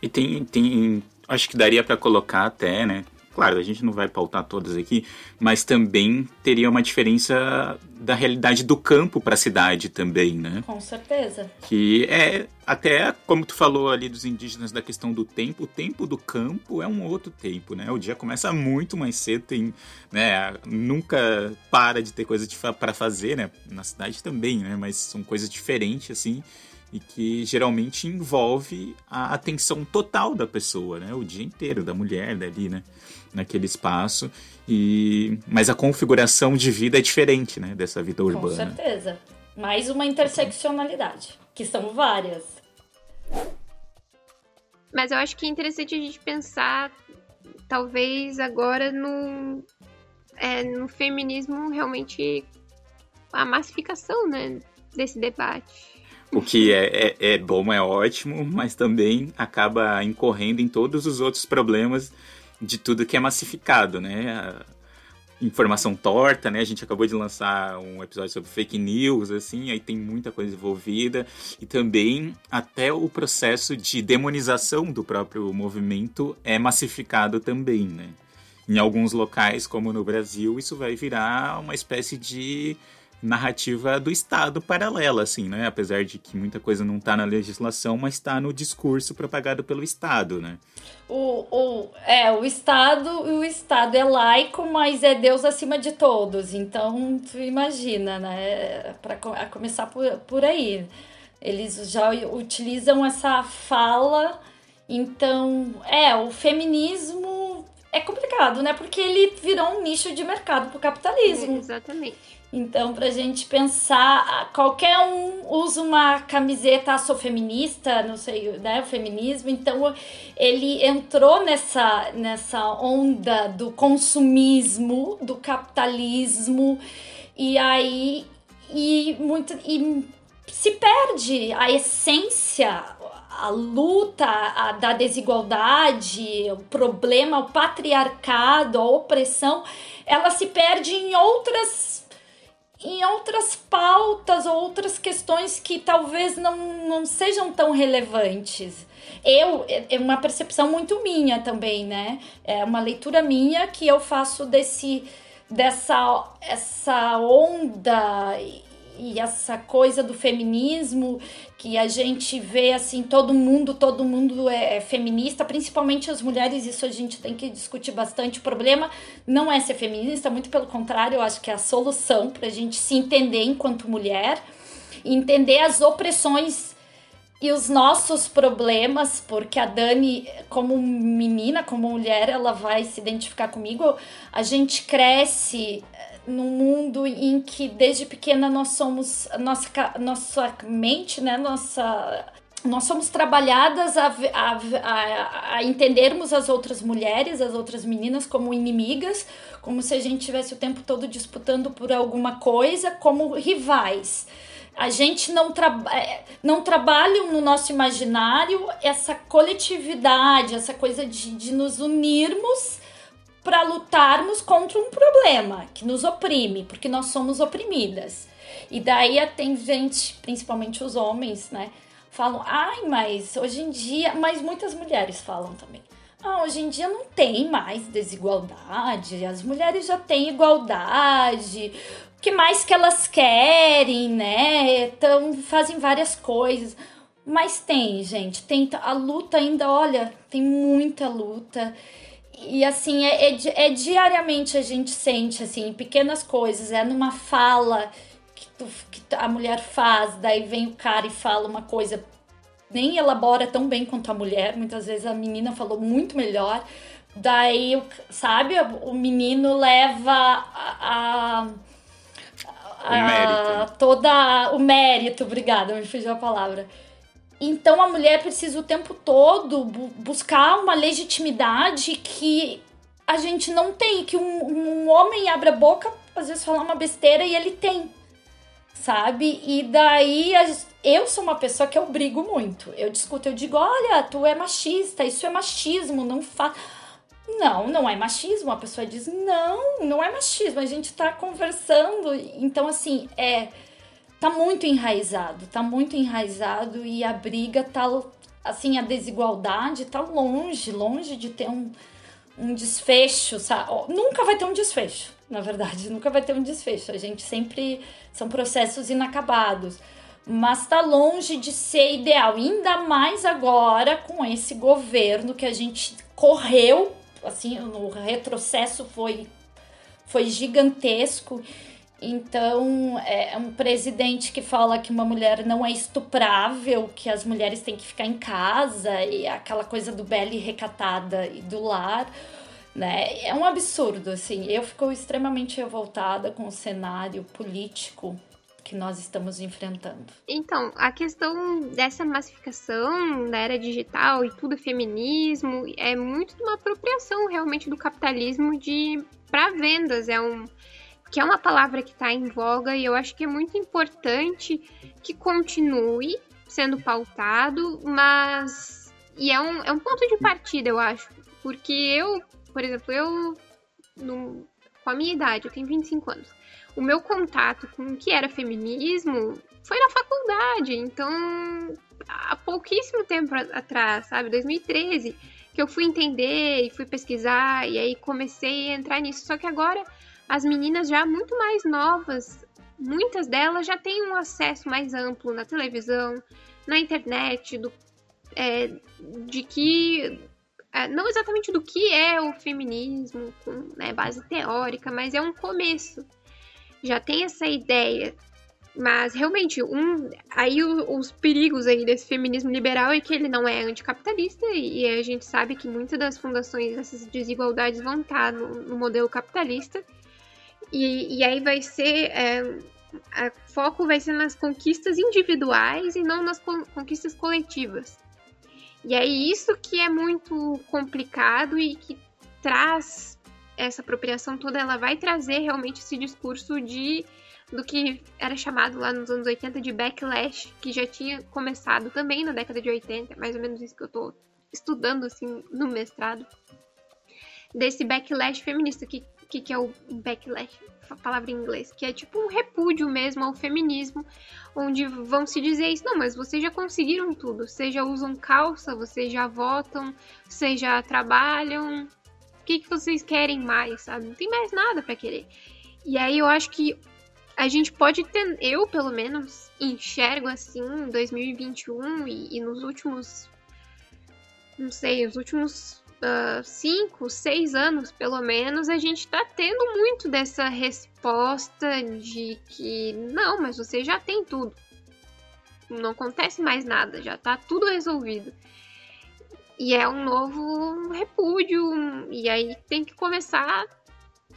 E tem, tem acho que daria para colocar até, né? Claro, a gente não vai pautar todas aqui, mas também teria uma diferença da realidade do campo para a cidade também, né?
Com certeza.
Que é até como tu falou ali dos indígenas da questão do tempo, o tempo do campo é um outro tempo, né? O dia começa muito mais cedo, tem, né, nunca para de ter coisa para fazer, né? Na cidade também, né? Mas são coisas diferentes assim e que geralmente envolve a atenção total da pessoa, né? O dia inteiro da mulher dali, né? Naquele espaço e mas a configuração de vida é diferente, né? Dessa vida urbana. Com
certeza. Mais uma interseccionalidade, que são várias.
Mas eu acho que é interessante a gente pensar, talvez agora no, é, no feminismo realmente a massificação, né? Desse debate
o que é, é, é, bom, é ótimo, mas também acaba incorrendo em todos os outros problemas de tudo que é massificado, né? A informação torta, né? A gente acabou de lançar um episódio sobre fake news, assim, aí tem muita coisa envolvida. E também até o processo de demonização do próprio movimento é massificado também, né? Em alguns locais, como no Brasil, isso vai virar uma espécie de narrativa do Estado paralela, assim, né? Apesar de que muita coisa não está na legislação, mas está no discurso propagado pelo Estado, né?
O, o, é, o Estado, o Estado é laico, mas é Deus acima de todos. Então, tu imagina, né? Para começar por, por aí. Eles já utilizam essa fala. Então, é, o feminismo é complicado, né? Porque ele virou um nicho de mercado para o capitalismo.
É, exatamente.
Então, pra gente pensar, qualquer um usa uma camiseta, sou feminista, não sei, né, o feminismo, então ele entrou nessa, nessa onda do consumismo, do capitalismo, e aí e, muito, e se perde a essência, a luta a, da desigualdade, o problema, o patriarcado, a opressão, ela se perde em outras em outras pautas, outras questões que talvez não, não sejam tão relevantes. Eu, é, é uma percepção muito minha também, né? É uma leitura minha que eu faço desse dessa essa onda e essa coisa do feminismo que a gente vê assim todo mundo todo mundo é, é feminista principalmente as mulheres isso a gente tem que discutir bastante o problema não é ser feminista muito pelo contrário eu acho que é a solução para a gente se entender enquanto mulher entender as opressões e os nossos problemas, porque a Dani, como menina, como mulher, ela vai se identificar comigo. A gente cresce num mundo em que desde pequena nós somos nossa nossa mente, né, nossa nós somos trabalhadas a, a, a, a, entendermos as outras mulheres, as outras meninas como inimigas, como se a gente tivesse o tempo todo disputando por alguma coisa, como rivais. A gente não, tra é, não trabalha no nosso imaginário essa coletividade, essa coisa de, de nos unirmos para lutarmos contra um problema que nos oprime, porque nós somos oprimidas. E daí tem gente, principalmente os homens, né? Falam, ai, mas hoje em dia. Mas muitas mulheres falam também. Ah, hoje em dia não tem mais desigualdade, as mulheres já têm igualdade. O que mais que elas querem, né? Então, fazem várias coisas. Mas tem, gente, tem a luta ainda, olha, tem muita luta. E assim, é, é, é, diariamente a gente sente, assim, pequenas coisas, é numa fala que, tu, que a mulher faz, daí vem o cara e fala uma coisa, nem elabora tão bem quanto a mulher, muitas vezes a menina falou muito melhor, daí, sabe, o menino leva a, a
o mérito.
toda o mérito, obrigada, me fugiu a palavra. Então a mulher precisa o tempo todo bu buscar uma legitimidade que a gente não tem, que um, um homem abre a boca, às vezes falar uma besteira e ele tem, sabe? E daí eu sou uma pessoa que eu brigo muito. Eu discuto, eu digo, olha, tu é machista, isso é machismo, não faz. Não, não é machismo. A pessoa diz, não, não é machismo, a gente tá conversando. Então, assim, é tá muito enraizado, tá muito enraizado e a briga tá assim, a desigualdade tá longe, longe de ter um, um desfecho, sabe? Nunca vai ter um desfecho, na verdade, nunca vai ter um desfecho. A gente sempre são processos inacabados, mas tá longe de ser ideal, ainda mais agora com esse governo que a gente correu, assim, o retrocesso foi foi gigantesco então, é um presidente que fala que uma mulher não é estuprável, que as mulheres têm que ficar em casa, e aquela coisa do belo recatada e do lar, né? É um absurdo, assim. Eu fico extremamente revoltada com o cenário político que nós estamos enfrentando.
Então, a questão dessa massificação da era digital e tudo feminismo é muito uma apropriação realmente do capitalismo de para vendas, é um que é uma palavra que está em voga e eu acho que é muito importante que continue sendo pautado, mas. E é um, é um ponto de partida, eu acho. Porque eu, por exemplo, eu, no, com a minha idade, eu tenho 25 anos, o meu contato com o que era feminismo foi na faculdade, então há pouquíssimo tempo atrás, sabe, 2013, que eu fui entender e fui pesquisar e aí comecei a entrar nisso. Só que agora as meninas já muito mais novas, muitas delas já têm um acesso mais amplo na televisão, na internet, do, é, de que é, não exatamente do que é o feminismo com né, base teórica, mas é um começo. Já tem essa ideia. Mas realmente, um, aí o, os perigos aí desse feminismo liberal é que ele não é anticapitalista e, a gente sabe que muitas das fundações dessas desigualdades vão estar no, no modelo capitalista. E, e aí vai ser. É, o foco vai ser nas conquistas individuais e não nas conquistas coletivas. E é isso que é muito complicado e que traz essa apropriação toda, ela vai trazer realmente esse discurso de do que era chamado lá nos anos 80 de backlash, que já tinha começado também na década de 80, mais ou menos isso que eu tô estudando assim no mestrado. Desse backlash feminista, que que, que é o backlash, palavra em inglês, que é tipo um repúdio mesmo ao feminismo, onde vão se dizer isso, não, mas vocês já conseguiram tudo, vocês já usam calça, vocês já votam, vocês já trabalham, o que, que vocês querem mais, sabe? Não tem mais nada para querer. E aí eu acho que a gente pode ter, eu pelo menos enxergo assim, em 2021 e, e nos últimos, não sei, os últimos uh, cinco, seis anos pelo menos, a gente está tendo muito dessa resposta de que não, mas você já tem tudo. Não acontece mais nada, já está tudo resolvido. E é um novo repúdio, e aí tem que começar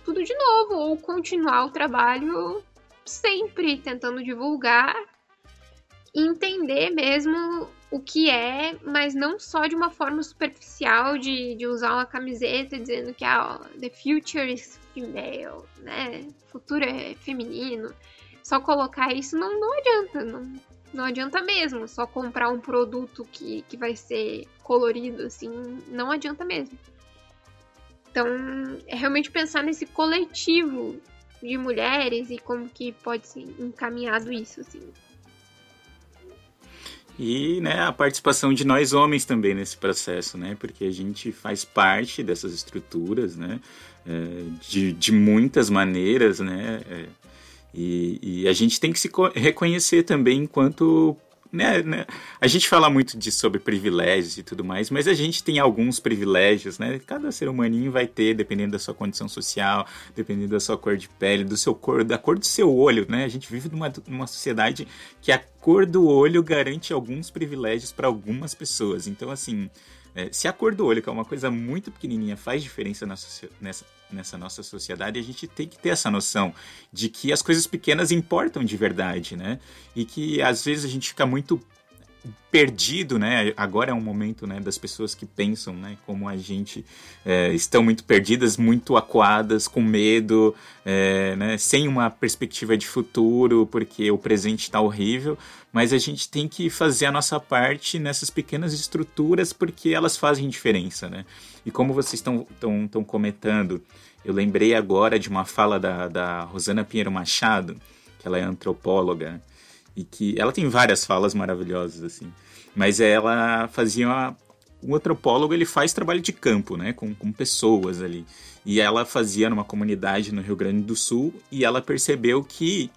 tudo de novo, ou continuar o trabalho sempre tentando divulgar entender mesmo o que é, mas não só de uma forma superficial de, de usar uma camiseta dizendo que ah, the future is female, né? O futuro é feminino. Só colocar isso não, não adianta, não, não adianta mesmo. Só comprar um produto que, que vai ser colorido, assim, não adianta mesmo. Então, é realmente pensar nesse coletivo de mulheres e como que pode ser encaminhado isso, assim.
E né, a participação de nós homens também nesse processo, né? Porque a gente faz parte dessas estruturas, né? É, de, de muitas maneiras, né? É, e, e, a gente tem que se reconhecer também enquanto né, né, a gente fala muito de sobre privilégios e tudo mais, mas a gente tem alguns privilégios, né? Cada ser humaninho vai ter, dependendo da sua condição social, dependendo da sua cor de pele, do seu cor, da cor do seu olho, né? A gente vive numa, numa sociedade que a cor do olho garante alguns privilégios para algumas pessoas. Então, assim, é, se a cor do olho, que é uma coisa muito pequenininha, faz diferença nessa, nessa, nessa nossa sociedade, a gente tem que ter essa noção de que as coisas pequenas importam de verdade, né? E que às vezes a gente fica muito perdido, né? Agora é um momento, né, das pessoas que pensam, né, como a gente é, estão muito perdidas, muito acuadas, com medo, é, né, sem uma perspectiva de futuro, porque o presente está horrível. Mas a gente tem que fazer a nossa parte nessas pequenas estruturas, porque elas fazem diferença, né? E como vocês estão comentando, eu lembrei agora de uma fala da, da Rosana Pinheiro Machado, que ela é antropóloga e que ela tem várias falas maravilhosas assim, mas ela fazia uma, um antropólogo ele faz trabalho de campo, né, com, com pessoas ali. E ela fazia numa comunidade no Rio Grande do Sul e ela percebeu que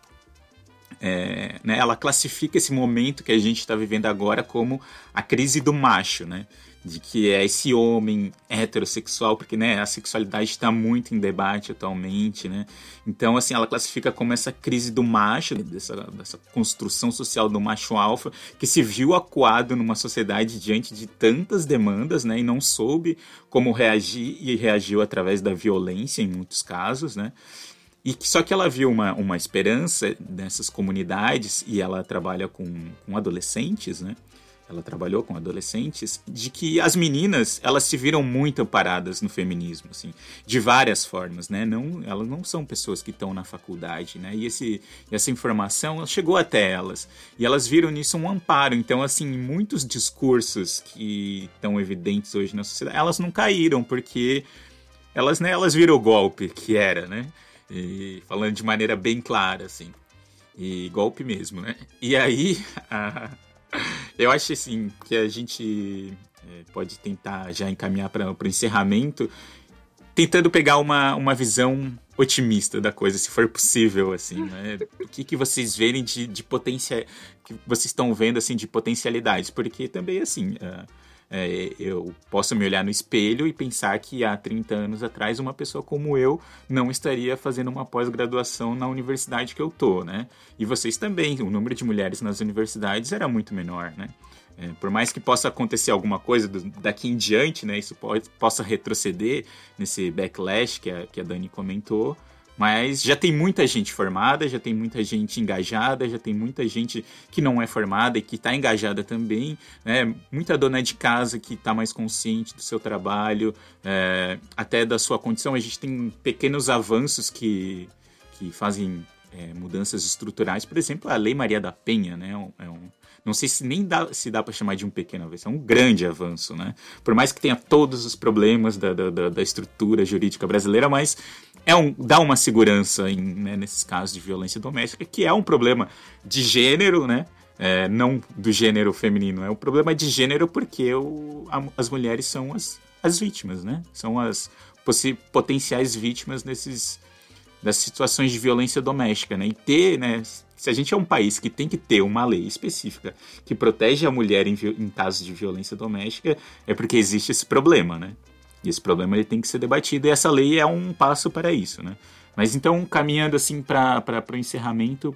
é, né, ela classifica esse momento que a gente está vivendo agora como a crise do macho, né? De que é esse homem heterossexual, porque né, a sexualidade está muito em debate atualmente, né? Então, assim, ela classifica como essa crise do macho, dessa, dessa construção social do macho alfa, que se viu acuado numa sociedade diante de tantas demandas, né? E não soube como reagir e reagiu através da violência em muitos casos, né? E só que ela viu uma, uma esperança nessas comunidades e ela trabalha com, com adolescentes, né? Ela trabalhou com adolescentes, de que as meninas, elas se viram muito amparadas no feminismo, assim, de várias formas, né? Não, elas não são pessoas que estão na faculdade, né? E esse, essa informação chegou até elas. E elas viram nisso um amparo. Então, assim, muitos discursos que estão evidentes hoje na sociedade, elas não caíram, porque elas, né, elas viram o golpe que era, né? E falando de maneira bem clara, assim. E golpe mesmo, né? E aí, a, eu acho assim que a gente é, pode tentar já encaminhar para o encerramento, tentando pegar uma, uma visão otimista da coisa, se for possível, assim, né? O que, que vocês verem de, de potência, que vocês estão vendo, assim, de potencialidades, porque também, assim, uh, é, eu posso me olhar no espelho e pensar que há 30 anos atrás uma pessoa como eu não estaria fazendo uma pós-graduação na universidade que eu tô, né? E vocês também, o número de mulheres nas universidades era muito menor, né? É, por mais que possa acontecer alguma coisa do, daqui em diante, né? Isso pode, possa retroceder nesse backlash que a, que a Dani comentou, mas já tem muita gente formada, já tem muita gente engajada, já tem muita gente que não é formada e que está engajada também, né? Muita dona de casa que está mais consciente do seu trabalho, é, até da sua condição. A gente tem pequenos avanços que, que fazem é, mudanças estruturais, por exemplo, a Lei Maria da Penha, né? É um, não sei se nem dá, se dá para chamar de um pequeno avanço, é um grande avanço, né? Por mais que tenha todos os problemas da, da, da estrutura jurídica brasileira, mas é um, dá uma segurança em, né, nesses casos de violência doméstica, que é um problema de gênero, né? É, não do gênero feminino, é um problema de gênero porque o, a, as mulheres são as, as vítimas, né? São as potenciais vítimas nesses, das situações de violência doméstica, né? E ter, né? Se a gente é um país que tem que ter uma lei específica que protege a mulher em, em casos de violência doméstica, é porque existe esse problema, né? E esse problema ele tem que ser debatido e essa lei é um passo para isso, né? Mas então, caminhando assim para o encerramento,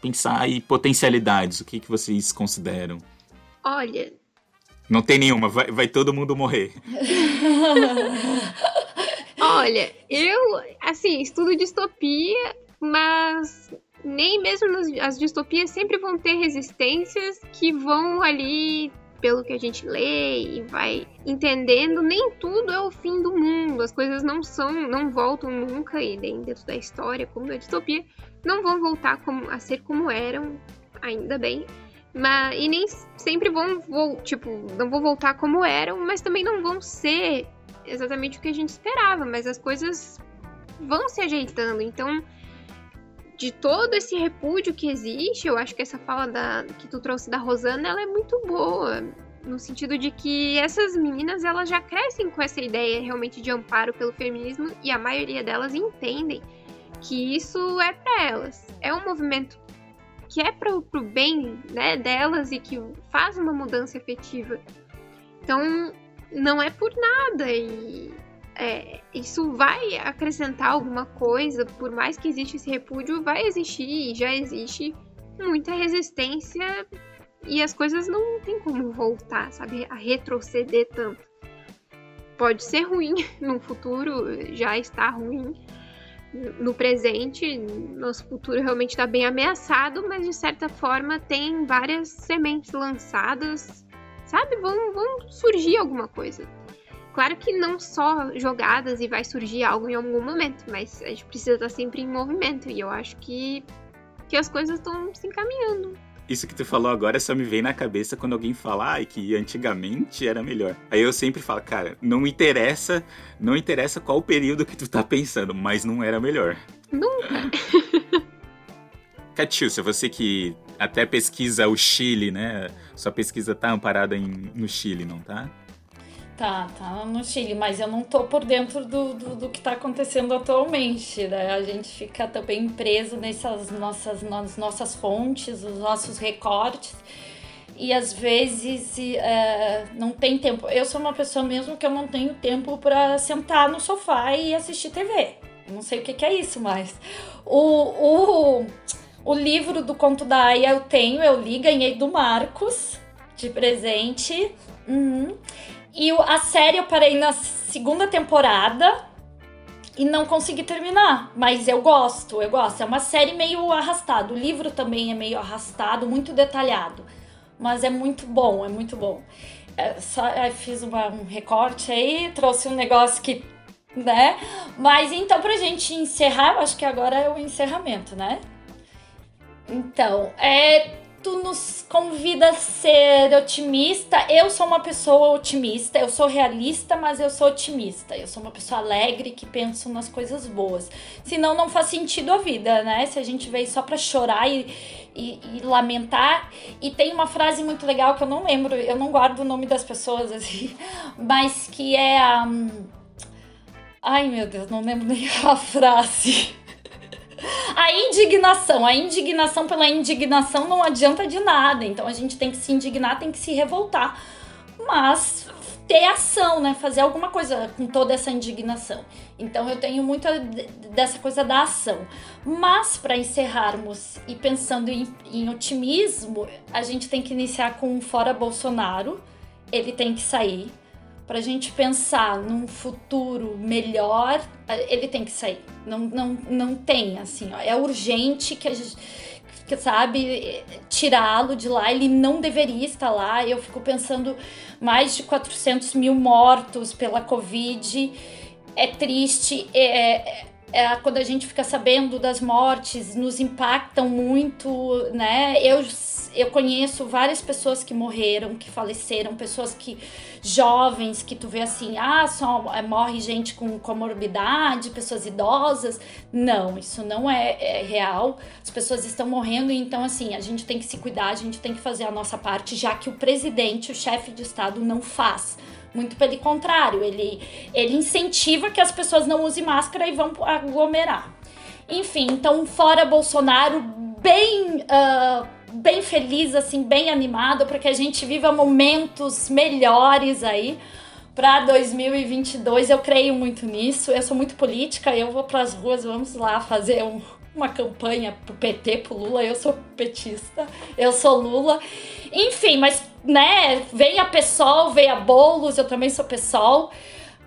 pensar aí potencialidades, o que, que vocês consideram?
Olha.
Não tem nenhuma, vai, vai todo mundo morrer.
Olha, eu, assim, estudo distopia, mas nem mesmo nas, as distopias sempre vão ter resistências que vão ali pelo que a gente lê e vai entendendo, nem tudo é o fim do mundo. As coisas não são, não voltam nunca e dentro da história, como na distopia, não vão voltar como, a ser como eram, ainda bem. Mas, e nem sempre vão, vou, tipo, não vão voltar como eram, mas também não vão ser exatamente o que a gente esperava, mas as coisas vão se ajeitando. Então, de todo esse repúdio que existe, eu acho que essa fala da, que tu trouxe da Rosana, ela é muito boa. No sentido de que essas meninas, elas já crescem com essa ideia realmente de amparo pelo feminismo e a maioria delas entendem que isso é para elas. É um movimento que é pro, pro bem né, delas e que faz uma mudança efetiva. Então, não é por nada. E é, isso vai acrescentar alguma coisa, por mais que exista esse repúdio, vai existir e já existe muita resistência e as coisas não tem como voltar, sabe, a retroceder tanto. Pode ser ruim no futuro, já está ruim no presente, nosso futuro realmente está bem ameaçado, mas de certa forma tem várias sementes lançadas, sabe? Vão, vão surgir alguma coisa. Claro que não só jogadas e vai surgir algo em algum momento, mas a gente precisa estar sempre em movimento e eu acho que, que as coisas estão se encaminhando.
Isso que tu falou agora só me vem na cabeça quando alguém fala ah, que antigamente era melhor. Aí eu sempre falo, cara, não interessa, não interessa qual período que tu tá pensando, mas não era melhor.
Nunca.
Catiúcia, você que até pesquisa o Chile, né? Sua pesquisa tá amparada em, no Chile, não tá?
Tá, tá no Chile, mas eu não tô por dentro do, do, do que tá acontecendo atualmente, né? A gente fica também preso nessas nossas, nas nossas fontes, os nossos recortes, e às vezes é, não tem tempo. Eu sou uma pessoa mesmo que eu não tenho tempo para sentar no sofá e assistir TV. Eu não sei o que, que é isso, mas o, o, o livro do Conto da Aya eu tenho, eu li, ganhei do Marcos de presente. Uhum. E a série eu parei na segunda temporada e não consegui terminar. Mas eu gosto, eu gosto. É uma série meio arrastada. O livro também é meio arrastado, muito detalhado. Mas é muito bom, é muito bom. É, só fiz uma, um recorte aí, trouxe um negócio que. né? Mas então, pra gente encerrar, eu acho que agora é o encerramento, né? Então, é tu nos convida a ser otimista. Eu sou uma pessoa otimista, eu sou realista, mas eu sou otimista. Eu sou uma pessoa alegre que penso nas coisas boas. Senão não faz sentido a vida, né? Se a gente veio só pra chorar e, e, e, lamentar. E tem uma frase muito legal que eu não lembro, eu não guardo o nome das pessoas, assim, mas que é. Um... Ai meu Deus, não lembro nem a frase. A indignação, a indignação pela indignação não adianta de nada. Então a gente tem que se indignar, tem que se revoltar. Mas ter ação, né? Fazer alguma coisa com toda essa indignação. Então eu tenho muita dessa coisa da ação. Mas para encerrarmos e pensando em, em, otimismo, a gente tem que iniciar com fora Bolsonaro. Ele tem que sair para a gente pensar num futuro melhor, ele tem que sair. Não, não, não tem, assim, ó, é urgente que a gente, que, sabe, tirá-lo de lá. Ele não deveria estar lá. Eu fico pensando mais de 400 mil mortos pela Covid. É triste, é, é, quando a gente fica sabendo das mortes, nos impactam muito, né? Eu, eu conheço várias pessoas que morreram, que faleceram, pessoas que jovens, que tu vê assim, ah, só é, morre gente com comorbidade, pessoas idosas. Não, isso não é, é real. As pessoas estão morrendo, então assim, a gente tem que se cuidar, a gente tem que fazer a nossa parte, já que o presidente, o chefe de Estado, não faz. Muito pelo contrário, ele, ele incentiva que as pessoas não usem máscara e vão aglomerar. Enfim, então, fora Bolsonaro, bem. Uh, bem feliz, assim, bem animado para que a gente viva momentos melhores aí para 2022. Eu creio muito nisso. Eu sou muito política, eu vou para as ruas, vamos lá fazer um, uma campanha pro PT, pro Lula. Eu sou petista, eu sou Lula. Enfim, mas né, vem a PSOL, vem a Boulos, eu também sou PSOL.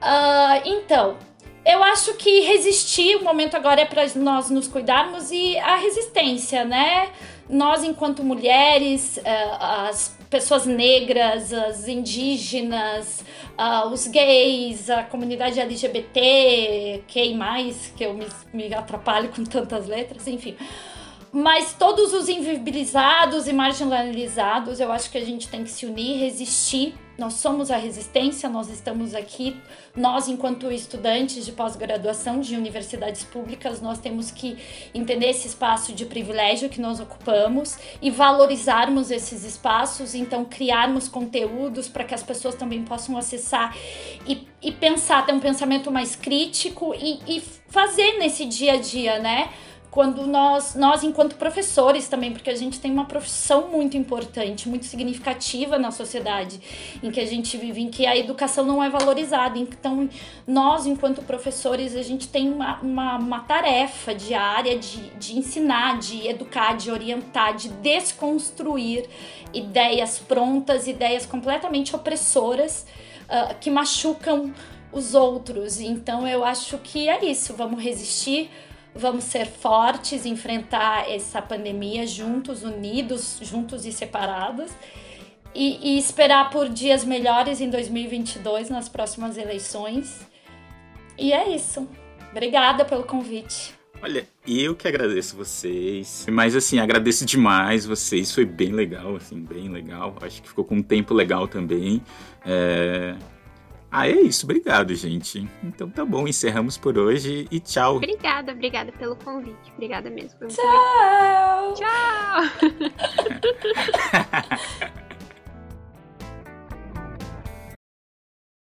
Uh, então, eu acho que resistir, o momento agora é para nós nos cuidarmos e a resistência, né? Nós, enquanto mulheres, uh, as pessoas negras, as indígenas, uh, os gays, a comunidade LGBT, quem mais, que eu me, me atrapalho com tantas letras, enfim mas todos os invisibilizados e marginalizados, eu acho que a gente tem que se unir, resistir. Nós somos a resistência, nós estamos aqui, nós, enquanto estudantes de pós-graduação de universidades públicas, nós temos que entender esse espaço de privilégio que nós ocupamos e valorizarmos esses espaços, então criarmos conteúdos para que as pessoas também possam acessar e, e pensar, ter um pensamento mais crítico e, e fazer nesse dia a dia, né? Quando nós, nós enquanto professores também, porque a gente tem uma profissão muito importante, muito significativa na sociedade em que a gente vive, em que a educação não é valorizada. Então, nós, enquanto professores, a gente tem uma, uma, uma tarefa diária de, de ensinar, de educar, de orientar, de desconstruir ideias prontas, ideias completamente opressoras uh, que machucam os outros. Então, eu acho que é isso. Vamos resistir Vamos ser fortes, enfrentar essa pandemia juntos, unidos, juntos e separados. E, e, esperar por dias melhores em 2022 nas próximas eleições. E é isso. Obrigada pelo convite.
Olha, eu que agradeço vocês. Mas assim, agradeço demais vocês. Foi bem legal, assim, bem legal. Acho que ficou com um tempo legal também. É... Ah, é isso. Obrigado, gente. Então tá bom, encerramos por hoje e tchau.
Obrigada, obrigada pelo convite. Obrigada mesmo.
Tchau!
Tchau!